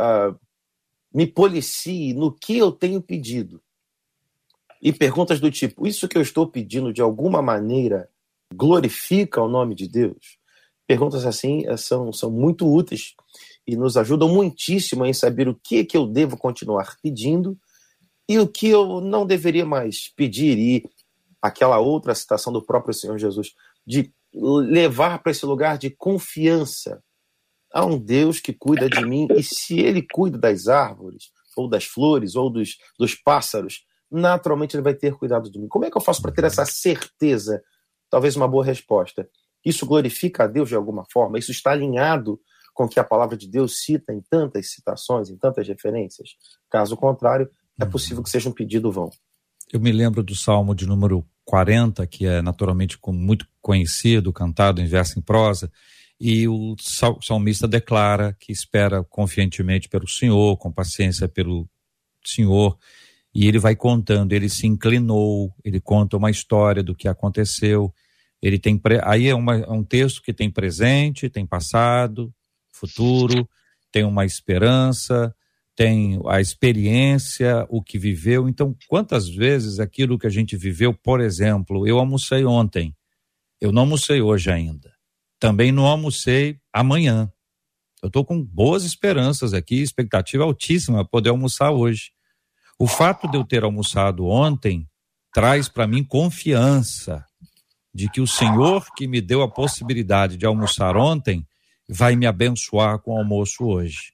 me policie no que eu tenho pedido. E perguntas do tipo: isso que eu estou pedindo de alguma maneira glorifica o nome de Deus? Perguntas assim eh, são, são muito úteis e nos ajudam muitíssimo em saber o que, que eu devo continuar pedindo e o que eu não deveria mais pedir. E aquela outra citação do próprio Senhor Jesus, de levar para esse lugar de confiança Há um Deus que cuida de mim, e se ele cuida das árvores, ou das flores, ou dos, dos pássaros, naturalmente ele vai ter cuidado de mim. Como é que eu faço para ter essa certeza? Talvez uma boa resposta. Isso glorifica a Deus de alguma forma? Isso está alinhado com o que a palavra de Deus cita em tantas citações, em tantas referências? Caso contrário, é uhum. possível que seja um pedido vão. Eu me lembro do Salmo de número 40, que é naturalmente muito conhecido, cantado em verso em prosa, e o salmista declara que espera confiantemente pelo Senhor, com paciência pelo Senhor, e ele vai contando, ele se inclinou, ele conta uma história do que aconteceu. Ele tem aí é, uma, é um texto que tem presente, tem passado, futuro, tem uma esperança, tem a experiência, o que viveu. Então, quantas vezes aquilo que a gente viveu, por exemplo, eu almocei ontem, eu não almocei hoje ainda. Também não almocei amanhã. Eu estou com boas esperanças aqui, expectativa altíssima poder almoçar hoje. O fato de eu ter almoçado ontem traz para mim confiança de que o Senhor que me deu a possibilidade de almoçar ontem vai me abençoar com o almoço hoje.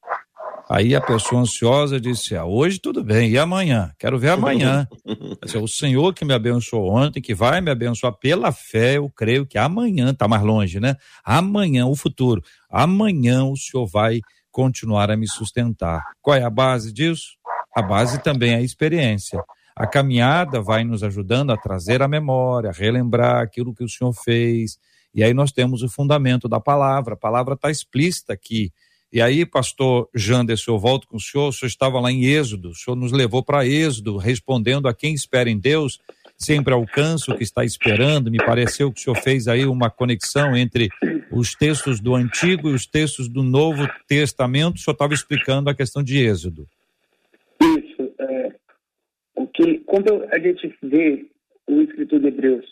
Aí a pessoa ansiosa disse: ah, hoje tudo bem, e amanhã? Quero ver amanhã. (laughs) o Senhor que me abençoou ontem, que vai me abençoar pela fé, eu creio que amanhã, está mais longe, né? Amanhã, o futuro. Amanhã o Senhor vai continuar a me sustentar. Qual é a base disso? A base também é a experiência. A caminhada vai nos ajudando a trazer a memória, a relembrar aquilo que o Senhor fez. E aí nós temos o fundamento da palavra. A palavra está explícita aqui e aí, pastor Janderson, eu volto com o senhor, o senhor estava lá em Êxodo, o senhor nos levou para Êxodo, respondendo a quem espera em Deus, sempre alcança o que está esperando. Me pareceu que o senhor fez aí uma conexão entre os textos do Antigo e os textos do Novo Testamento. O senhor estava explicando a questão de Êxodo. O que, quando a gente vê o escritor de Hebreus,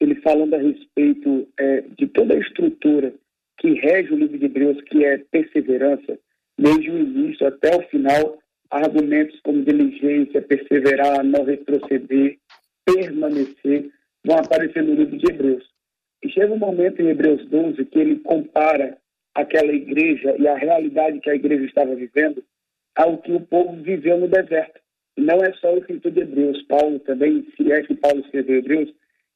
ele falando a respeito é, de toda a estrutura que rege o livro de Hebreus, que é perseverança, desde o início até o final, argumentos como diligência, perseverar, não retroceder, permanecer, vão aparecer no livro de Hebreus. E chega um momento em Hebreus 12 que ele compara aquela igreja e a realidade que a igreja estava vivendo ao que o povo viveu no deserto. Não é só o escritor de Hebreus, Paulo também, se é que Paulo escreveu Hebreus,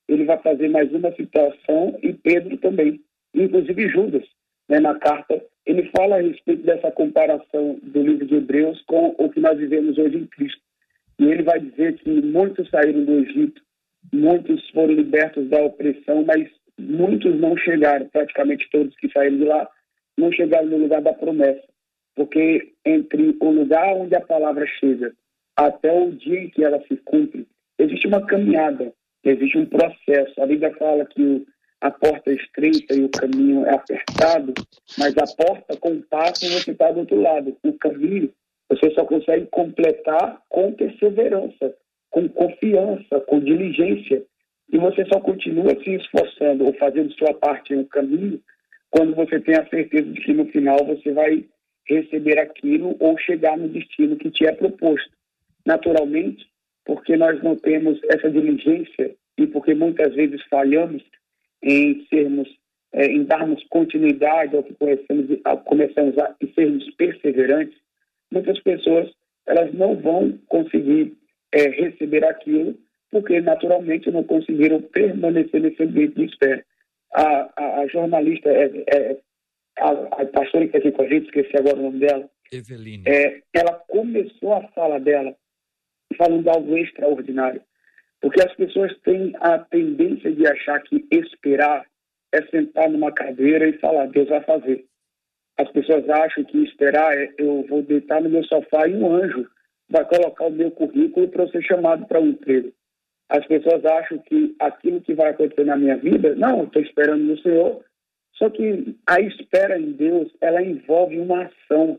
ele vai fazer mais uma citação e Pedro também, inclusive Judas, né, na carta, ele fala a respeito dessa comparação do livro de Hebreus com o que nós vivemos hoje em Cristo. E ele vai dizer que muitos saíram do Egito, muitos foram libertos da opressão, mas muitos não chegaram, praticamente todos que saíram de lá, não chegaram no lugar da promessa. Porque entre o lugar onde a palavra chega até o dia em que ela se cumpre, existe uma caminhada, existe um processo. A Bíblia fala que a porta é estreita e o caminho é apertado, mas a porta com o passo você está do outro lado. O caminho você só consegue completar com perseverança, com confiança, com diligência. E você só continua se esforçando ou fazendo sua parte no caminho quando você tem a certeza de que no final você vai receber aquilo ou chegar no destino que te é proposto. Naturalmente, porque nós não temos essa diligência e porque muitas vezes falhamos em sermos, é, em darmos continuidade ao que começamos, ao começamos a e sermos perseverantes, muitas pessoas elas não vão conseguir é, receber aquilo porque naturalmente não conseguiram permanecer nesse ambiente de espera. A, a, a jornalista, é, é, a, a pastora que está aqui com a gente, esqueci agora o nome dela, Eveline. É, ela começou a fala dela falando algo extraordinário. Porque as pessoas têm a tendência de achar que esperar é sentar numa cadeira e falar, Deus vai fazer. As pessoas acham que esperar é eu vou deitar no meu sofá e um anjo vai colocar o meu currículo para eu ser chamado para um emprego. As pessoas acham que aquilo que vai acontecer na minha vida, não, estou esperando no Senhor. Só que a espera em Deus, ela envolve uma ação.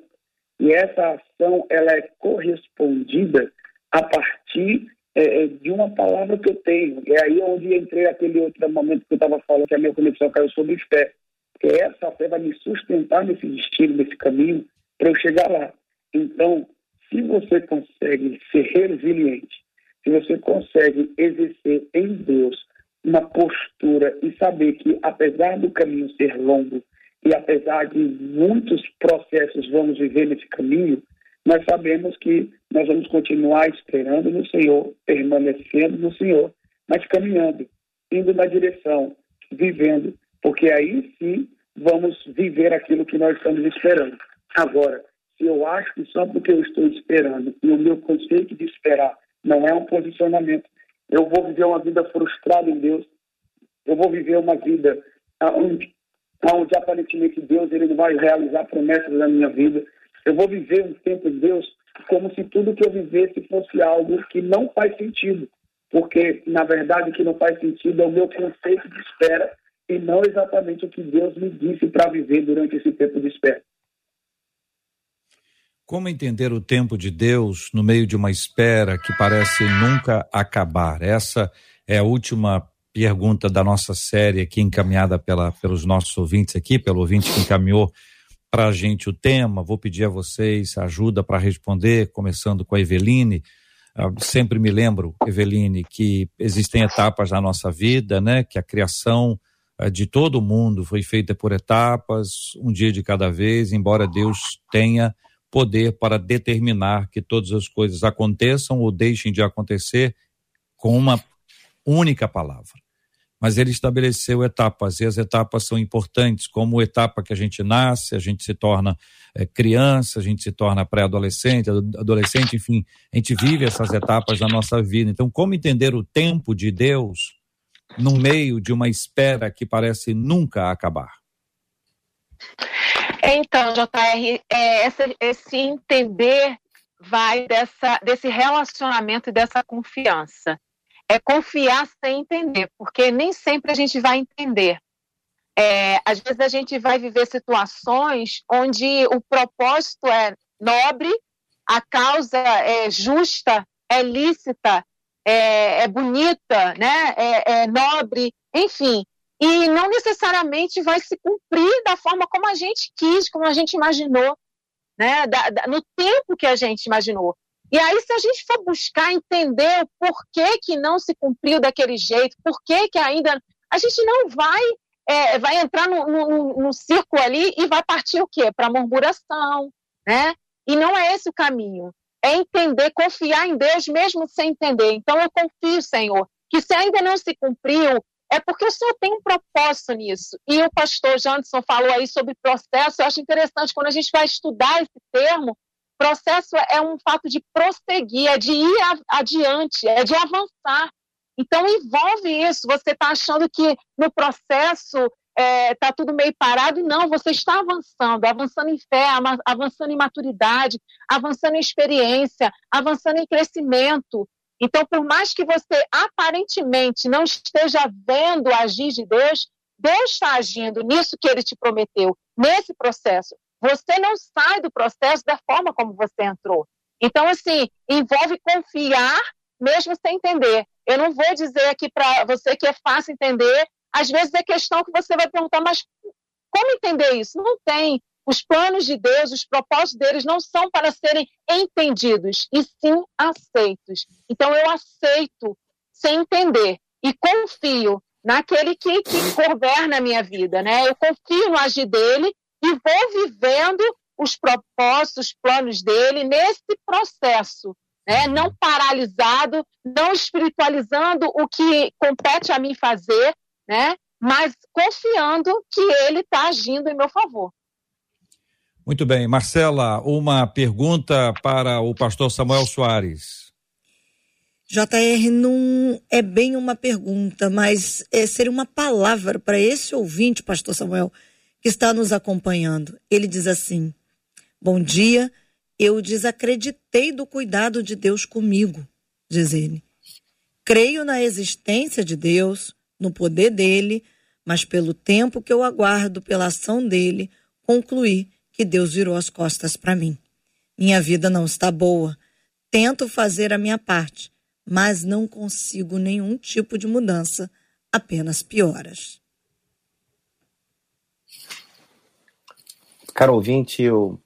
E essa ação, ela é correspondida a partir é, é, de uma palavra que eu tenho. É aí onde entrei aquele outro momento que eu estava falando que a minha conexão caiu sobre fé. Porque essa fé vai me sustentar nesse destino, nesse caminho, para eu chegar lá. Então, se você consegue ser resiliente, se você consegue exercer em Deus uma postura e saber que, apesar do caminho ser longo e apesar de muitos processos vamos viver nesse caminho, nós sabemos que nós vamos continuar esperando no Senhor, permanecendo no Senhor, mas caminhando, indo na direção, vivendo, porque aí sim vamos viver aquilo que nós estamos esperando. Agora, se eu acho que só porque eu estou esperando e o meu conceito de esperar não é um posicionamento, eu vou viver uma vida frustrada em Deus, eu vou viver uma vida onde, onde aparentemente Deus ele não vai realizar promessas na minha vida, eu vou viver um tempo de Deus como se tudo que eu vivesse fosse algo que não faz sentido. Porque, na verdade, o que não faz sentido é o meu conceito de espera e não exatamente o que Deus me disse para viver durante esse tempo de espera. Como entender o tempo de Deus no meio de uma espera que parece nunca acabar? Essa é a última pergunta da nossa série aqui encaminhada pela, pelos nossos ouvintes aqui, pelo ouvinte que encaminhou para a gente o tema. Vou pedir a vocês ajuda para responder, começando com a Eveline. Uh, sempre me lembro, Eveline, que existem etapas na nossa vida, né? Que a criação uh, de todo mundo foi feita por etapas, um dia de cada vez, embora Deus tenha poder para determinar que todas as coisas aconteçam ou deixem de acontecer com uma única palavra mas ele estabeleceu etapas, e as etapas são importantes, como a etapa que a gente nasce, a gente se torna é, criança, a gente se torna pré-adolescente, adolescente, enfim, a gente vive essas etapas da nossa vida. Então, como entender o tempo de Deus no meio de uma espera que parece nunca acabar? Então, JR, é, esse, esse entender vai dessa, desse relacionamento e dessa confiança é confiar sem entender, porque nem sempre a gente vai entender. É, às vezes a gente vai viver situações onde o propósito é nobre, a causa é justa, é lícita, é, é bonita, né? É, é, nobre, enfim. E não necessariamente vai se cumprir da forma como a gente quis, como a gente imaginou, né? Da, da, no tempo que a gente imaginou. E aí, se a gente for buscar entender o porquê que não se cumpriu daquele jeito, por que que ainda. A gente não vai é, vai entrar no, no, no, círculo ali e vai partir o quê? Para murmuração, né? E não é esse o caminho. É entender, confiar em Deus mesmo sem entender. Então eu confio, Senhor, que se ainda não se cumpriu, é porque o Senhor tem um propósito nisso. E o pastor Janderson falou aí sobre processo. Eu acho interessante quando a gente vai estudar esse termo, processo é um fato de prosseguir, é de ir adiante, é de avançar. Então envolve isso. Você está achando que no processo está é, tá tudo meio parado? Não, você está avançando, avançando em fé, avançando em maturidade, avançando em experiência, avançando em crescimento. Então, por mais que você aparentemente não esteja vendo agir de Deus, Deus está agindo nisso que Ele te prometeu, nesse processo. Você não sai do processo da forma como você entrou. Então, assim, envolve confiar mesmo sem entender. Eu não vou dizer aqui para você que é fácil entender. Às vezes é questão que você vai perguntar, mas como entender isso? Não tem. Os planos de Deus, os propósitos deles não são para serem entendidos, e sim aceitos. Então eu aceito sem entender e confio naquele que, que governa a minha vida, né? Eu confio no agir dele e vou vivendo os propósitos, os planos dele nesse processo, né? não paralisado, não espiritualizando o que compete a mim fazer, né? mas confiando que ele está agindo em meu favor. Muito bem. Marcela, uma pergunta para o pastor Samuel Soares. JR não é bem uma pergunta, mas é, seria uma palavra para esse ouvinte, pastor Samuel, que está nos acompanhando. Ele diz assim: Bom dia, eu desacreditei do cuidado de Deus comigo, diz ele. Creio na existência de Deus, no poder dele, mas pelo tempo que eu aguardo pela ação dele, concluí que Deus virou as costas para mim. Minha vida não está boa. Tento fazer a minha parte, mas não consigo nenhum tipo de mudança, apenas pioras. Caro ouvinte, eu,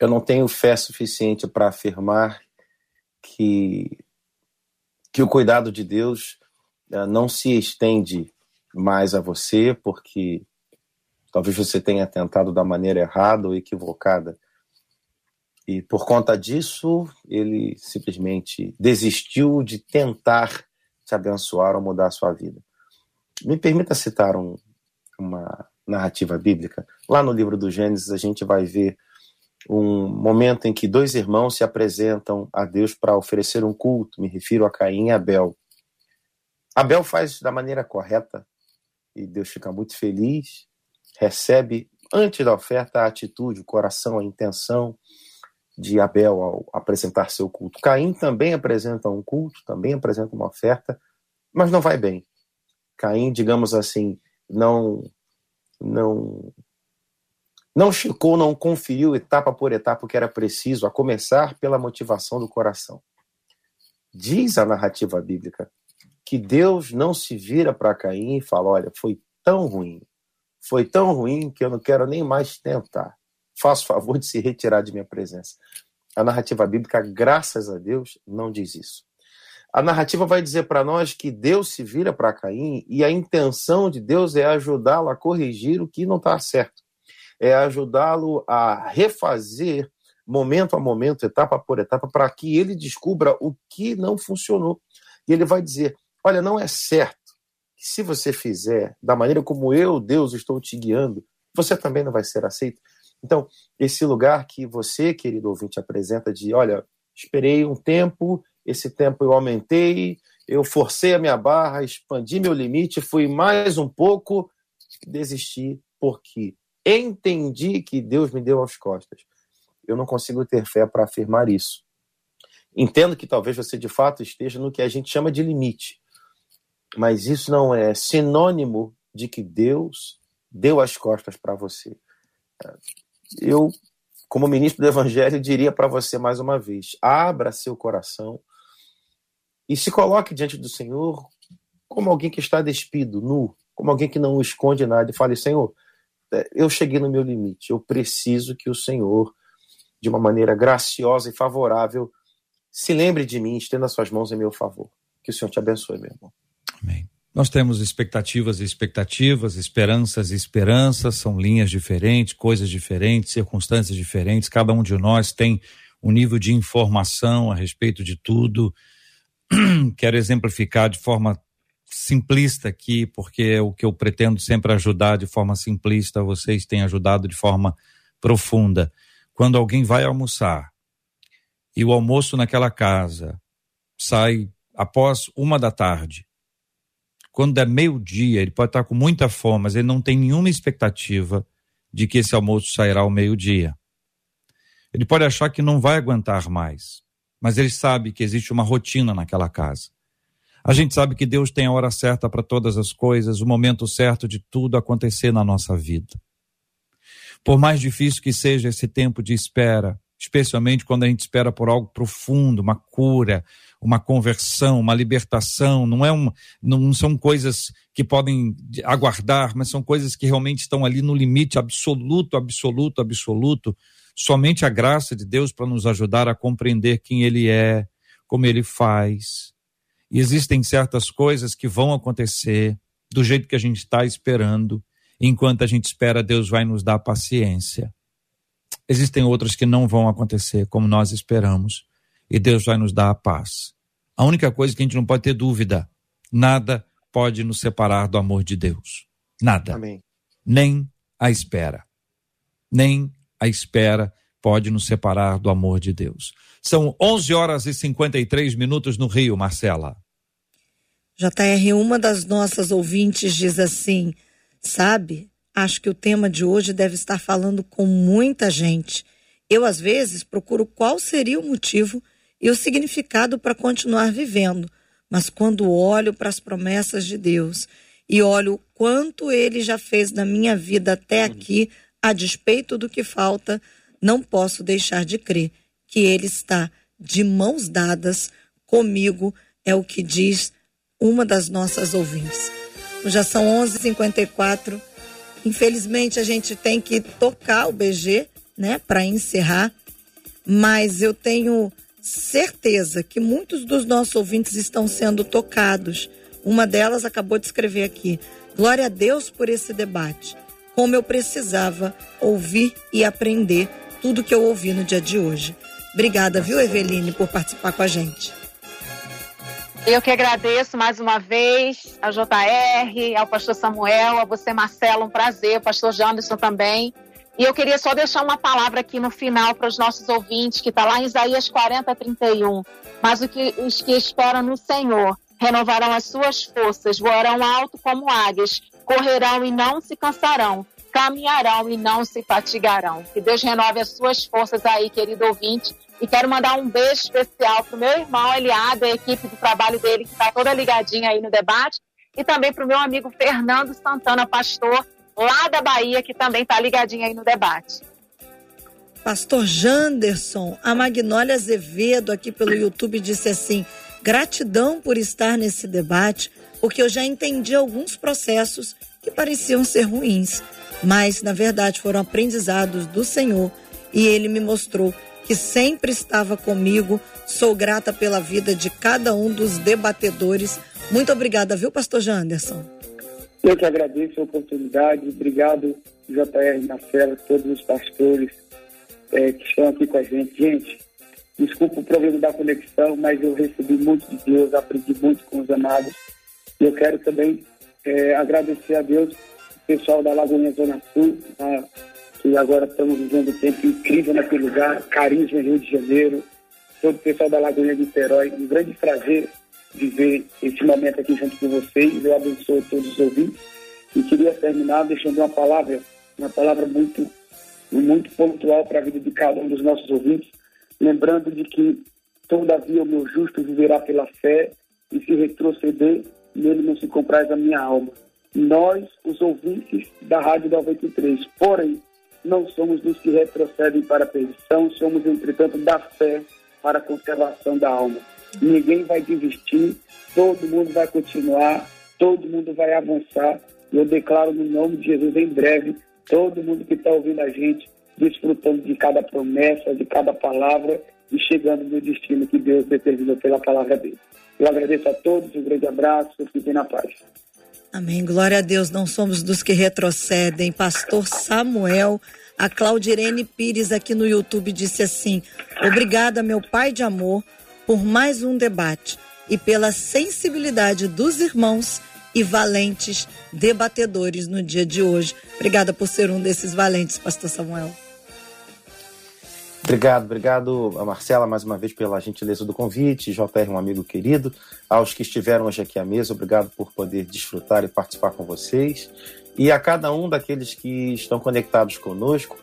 eu não tenho fé suficiente para afirmar que, que o cuidado de Deus uh, não se estende mais a você, porque talvez você tenha tentado da maneira errada ou equivocada. E por conta disso, ele simplesmente desistiu de tentar te abençoar ou mudar a sua vida. Me permita citar um, uma narrativa bíblica. Lá no livro do Gênesis, a gente vai ver um momento em que dois irmãos se apresentam a Deus para oferecer um culto. Me refiro a Caim e Abel. Abel faz da maneira correta e Deus fica muito feliz, recebe antes da oferta a atitude, o coração, a intenção de Abel ao apresentar seu culto. Caim também apresenta um culto, também apresenta uma oferta, mas não vai bem. Caim, digamos assim, não não não checou, não conferiu etapa por etapa o que era preciso, a começar pela motivação do coração. Diz a narrativa bíblica que Deus não se vira para Caim e fala: Olha, foi tão ruim, foi tão ruim que eu não quero nem mais tentar. Faço favor de se retirar de minha presença. A narrativa bíblica, graças a Deus, não diz isso. A narrativa vai dizer para nós que Deus se vira para Caim e a intenção de Deus é ajudá-lo a corrigir o que não está certo, é ajudá-lo a refazer momento a momento, etapa por etapa, para que ele descubra o que não funcionou. E ele vai dizer: Olha, não é certo que se você fizer da maneira como eu, Deus, estou te guiando, você também não vai ser aceito. Então, esse lugar que você, querido ouvinte, apresenta de: Olha, esperei um tempo, esse tempo eu aumentei, eu forcei a minha barra, expandi meu limite, fui mais um pouco, desisti, porque entendi que Deus me deu as costas. Eu não consigo ter fé para afirmar isso. Entendo que talvez você de fato esteja no que a gente chama de limite, mas isso não é sinônimo de que Deus deu as costas para você. Eu, como ministro do Evangelho, diria para você mais uma vez: abra seu coração e se coloque diante do Senhor como alguém que está despido, nu, como alguém que não esconde nada, e fale: Senhor, eu cheguei no meu limite, eu preciso que o Senhor de uma maneira graciosa e favorável, se lembre de mim, estenda suas mãos em meu favor. Que o Senhor te abençoe, meu irmão. Amém. Nós temos expectativas e expectativas, esperanças e esperanças, são linhas diferentes, coisas diferentes, circunstâncias diferentes. Cada um de nós tem um nível de informação a respeito de tudo. (clears throat) Quero exemplificar de forma simplista aqui, porque o que eu pretendo sempre ajudar de forma simplista, vocês têm ajudado de forma profunda. Quando alguém vai almoçar e o almoço naquela casa sai após uma da tarde, quando é meio-dia, ele pode estar com muita fome, mas ele não tem nenhuma expectativa de que esse almoço sairá ao meio-dia. Ele pode achar que não vai aguentar mais, mas ele sabe que existe uma rotina naquela casa. A gente sabe que Deus tem a hora certa para todas as coisas, o momento certo de tudo acontecer na nossa vida. Por mais difícil que seja esse tempo de espera, especialmente quando a gente espera por algo profundo, uma cura, uma conversão, uma libertação, não é um, não são coisas que podem aguardar, mas são coisas que realmente estão ali no limite absoluto, absoluto, absoluto. Somente a graça de Deus para nos ajudar a compreender quem ele é, como ele faz, e existem certas coisas que vão acontecer do jeito que a gente está esperando. Enquanto a gente espera, Deus vai nos dar paciência. Existem outras que não vão acontecer como nós esperamos. E Deus vai nos dar a paz. A única coisa que a gente não pode ter dúvida: nada pode nos separar do amor de Deus. Nada. Amém. Nem a espera. Nem a espera pode nos separar do amor de Deus. São 11 horas e 53 minutos no Rio, Marcela. JR, uma das nossas ouvintes diz assim: sabe, acho que o tema de hoje deve estar falando com muita gente. Eu, às vezes, procuro qual seria o motivo e o significado para continuar vivendo, mas quando olho para as promessas de Deus e olho o quanto ele já fez na minha vida até aqui, a despeito do que falta, não posso deixar de crer que Ele está de mãos dadas comigo, é o que diz uma das nossas ouvintes. Já são 11h54. Infelizmente, a gente tem que tocar o BG, né, para encerrar, mas eu tenho certeza que muitos dos nossos ouvintes estão sendo tocados. Uma delas acabou de escrever aqui. Glória a Deus por esse debate. Como eu precisava ouvir e aprender tudo que eu ouvi no dia de hoje. Obrigada, viu, Eveline, por participar com a gente. Eu que agradeço mais uma vez ao JR, ao pastor Samuel, a você, Marcelo, um prazer, o pastor Janderson também. E eu queria só deixar uma palavra aqui no final para os nossos ouvintes, que está lá em Isaías 40, 31. Mas os que esperam no Senhor renovarão as suas forças, voarão alto como águias, correrão e não se cansarão, caminharão e não se fatigarão. Que Deus renove as suas forças aí, querido ouvinte. E quero mandar um beijo especial para o meu irmão Eliado, a equipe do trabalho dele, que está toda ligadinha aí no debate. E também para o meu amigo Fernando Santana, pastor, lá da Bahia, que também está ligadinho aí no debate. Pastor Janderson, a Magnólia Azevedo aqui pelo YouTube disse assim: gratidão por estar nesse debate, porque eu já entendi alguns processos que pareciam ser ruins mas na verdade foram aprendizados do Senhor e ele me mostrou que sempre estava comigo. Sou grata pela vida de cada um dos debatedores. Muito obrigada, viu, pastor Janderson? Eu que agradeço a oportunidade. Obrigado, JR Marcelo, todos os pastores é, que estão aqui com a gente. Gente, desculpa o problema da conexão, mas eu recebi muito de Deus, aprendi muito com os amados. E eu quero também é, agradecer a Deus pessoal da Lagoinha Zona Sul, tá? que agora estamos vivendo um tempo incrível naquele lugar, Carisma Rio de Janeiro, todo o pessoal da Lagoinha de Niterói, um grande prazer viver esse momento aqui junto com vocês, eu abençoo todos os ouvintes. E queria terminar deixando uma palavra, uma palavra muito, muito pontual para a vida de cada um dos nossos ouvintes, lembrando de que todavia o meu justo viverá pela fé e se retroceder, nele não se compraz a minha alma nós, os ouvintes da Rádio 93. Porém, não somos dos que retrocedem para a perdição, somos, entretanto, da fé para a conservação da alma. Ninguém vai desistir, todo mundo vai continuar, todo mundo vai avançar. Eu declaro no nome de Jesus em breve, todo mundo que está ouvindo a gente desfrutando de cada promessa, de cada palavra e chegando no destino que Deus determinou pela palavra dele. Eu agradeço a todos, um grande abraço, fiquem na paz. Amém. Glória a Deus. Não somos dos que retrocedem. Pastor Samuel, a Claudirene Pires aqui no YouTube disse assim: Obrigada, meu pai de amor, por mais um debate e pela sensibilidade dos irmãos e valentes debatedores no dia de hoje. Obrigada por ser um desses valentes, Pastor Samuel. Obrigado, obrigado a Marcela mais uma vez pela gentileza do convite, JR, um amigo querido, aos que estiveram hoje aqui à mesa, obrigado por poder desfrutar e participar com vocês, e a cada um daqueles que estão conectados conosco,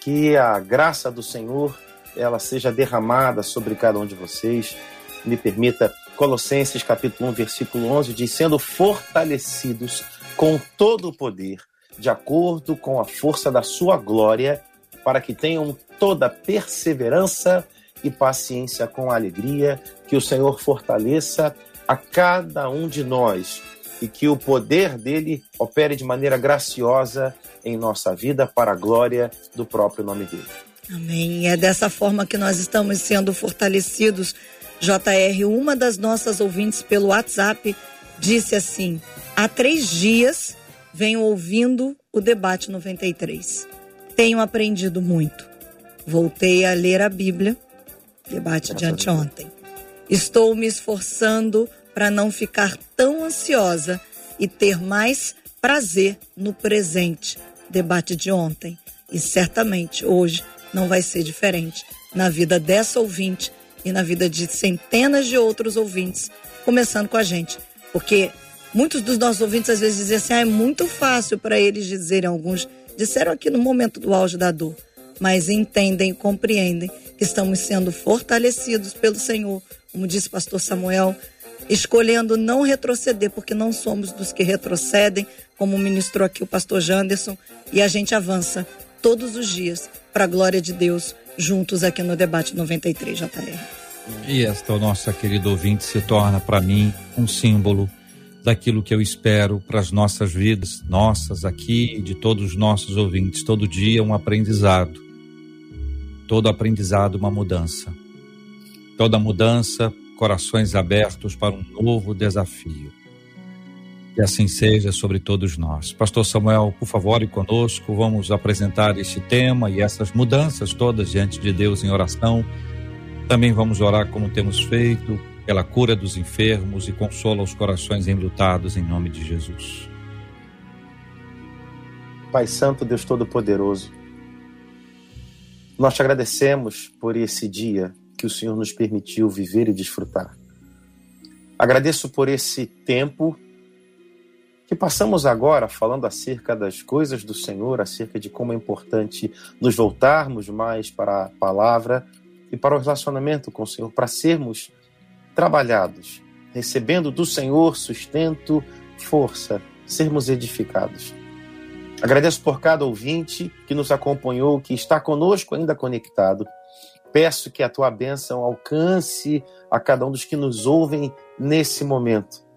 que a graça do Senhor ela seja derramada sobre cada um de vocês. Me permita, Colossenses capítulo 1, versículo 11 diz: sendo fortalecidos com todo o poder, de acordo com a força da sua glória, para que tenham toda perseverança e paciência com alegria, que o Senhor fortaleça a cada um de nós e que o poder dele opere de maneira graciosa em nossa vida para a glória do próprio nome dele. Amém. É dessa forma que nós estamos sendo fortalecidos. JR, uma das nossas ouvintes pelo WhatsApp disse assim: há três dias venho ouvindo o debate 93. Tenho aprendido muito. Voltei a ler a Bíblia, debate de anteontem. Estou me esforçando para não ficar tão ansiosa e ter mais prazer no presente, debate de ontem. E certamente hoje não vai ser diferente na vida dessa ouvinte e na vida de centenas de outros ouvintes, começando com a gente. Porque muitos dos nossos ouvintes às vezes dizem assim: ah, é muito fácil para eles dizerem, alguns disseram aqui no momento do auge da dor, mas entendem e compreendem que estamos sendo fortalecidos pelo Senhor, como disse o pastor Samuel, escolhendo não retroceder, porque não somos dos que retrocedem, como ministrou aqui o pastor Janderson, e a gente avança todos os dias para a glória de Deus, juntos aqui no Debate 93, JR. E esta nossa querida ouvinte se torna para mim um símbolo daquilo que eu espero para as nossas vidas, nossas aqui e de todos os nossos ouvintes. Todo dia um aprendizado. Todo aprendizado uma mudança. Toda mudança, corações abertos para um novo desafio. Que assim seja sobre todos nós. Pastor Samuel, por favor, e conosco, vamos apresentar este tema e essas mudanças todas diante de Deus em oração. Também vamos orar como temos feito, pela cura dos enfermos e consola os corações enlutados em nome de Jesus. Pai Santo, Deus Todo-Poderoso, nós te agradecemos por esse dia que o Senhor nos permitiu viver e desfrutar. Agradeço por esse tempo que passamos agora falando acerca das coisas do Senhor, acerca de como é importante nos voltarmos mais para a palavra e para o relacionamento com o Senhor, para sermos trabalhados, recebendo do Senhor sustento, força, sermos edificados. Agradeço por cada ouvinte que nos acompanhou, que está conosco ainda conectado. Peço que a tua bênção alcance a cada um dos que nos ouvem nesse momento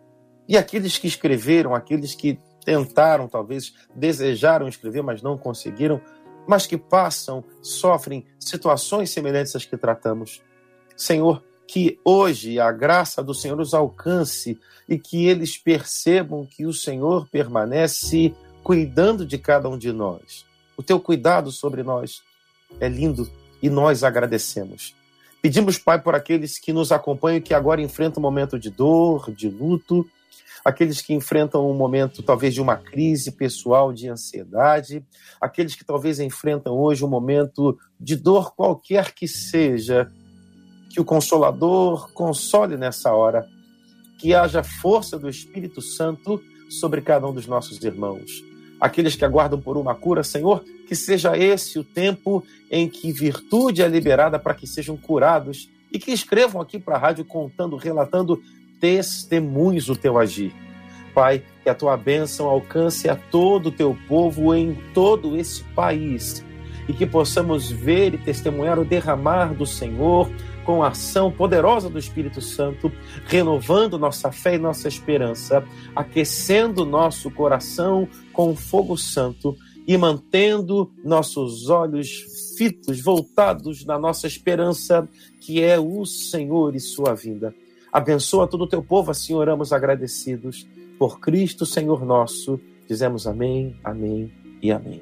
e aqueles que escreveram, aqueles que tentaram, talvez desejaram escrever, mas não conseguiram, mas que passam, sofrem situações semelhantes às que tratamos. Senhor, que hoje a graça do Senhor os alcance e que eles percebam que o Senhor permanece cuidando de cada um de nós. O teu cuidado sobre nós é lindo e nós agradecemos. Pedimos, Pai, por aqueles que nos acompanham e que agora enfrentam um momento de dor, de luto, aqueles que enfrentam um momento talvez de uma crise pessoal, de ansiedade, aqueles que talvez enfrentam hoje um momento de dor qualquer que seja, que o Consolador console nessa hora, que haja força do Espírito Santo sobre cada um dos nossos irmãos. Aqueles que aguardam por uma cura, Senhor, que seja esse o tempo em que virtude é liberada para que sejam curados e que escrevam aqui para a rádio contando, relatando testemunhos do teu agir. Pai, que a tua bênção alcance a todo o teu povo em todo esse país e que possamos ver e testemunhar o derramar do Senhor com a ação poderosa do Espírito Santo, renovando nossa fé e nossa esperança, aquecendo nosso coração com o fogo santo e mantendo nossos olhos fitos, voltados na nossa esperança, que é o Senhor e sua vinda. Abençoa todo o teu povo, assim oramos agradecidos. Por Cristo, Senhor nosso, dizemos amém, amém e amém.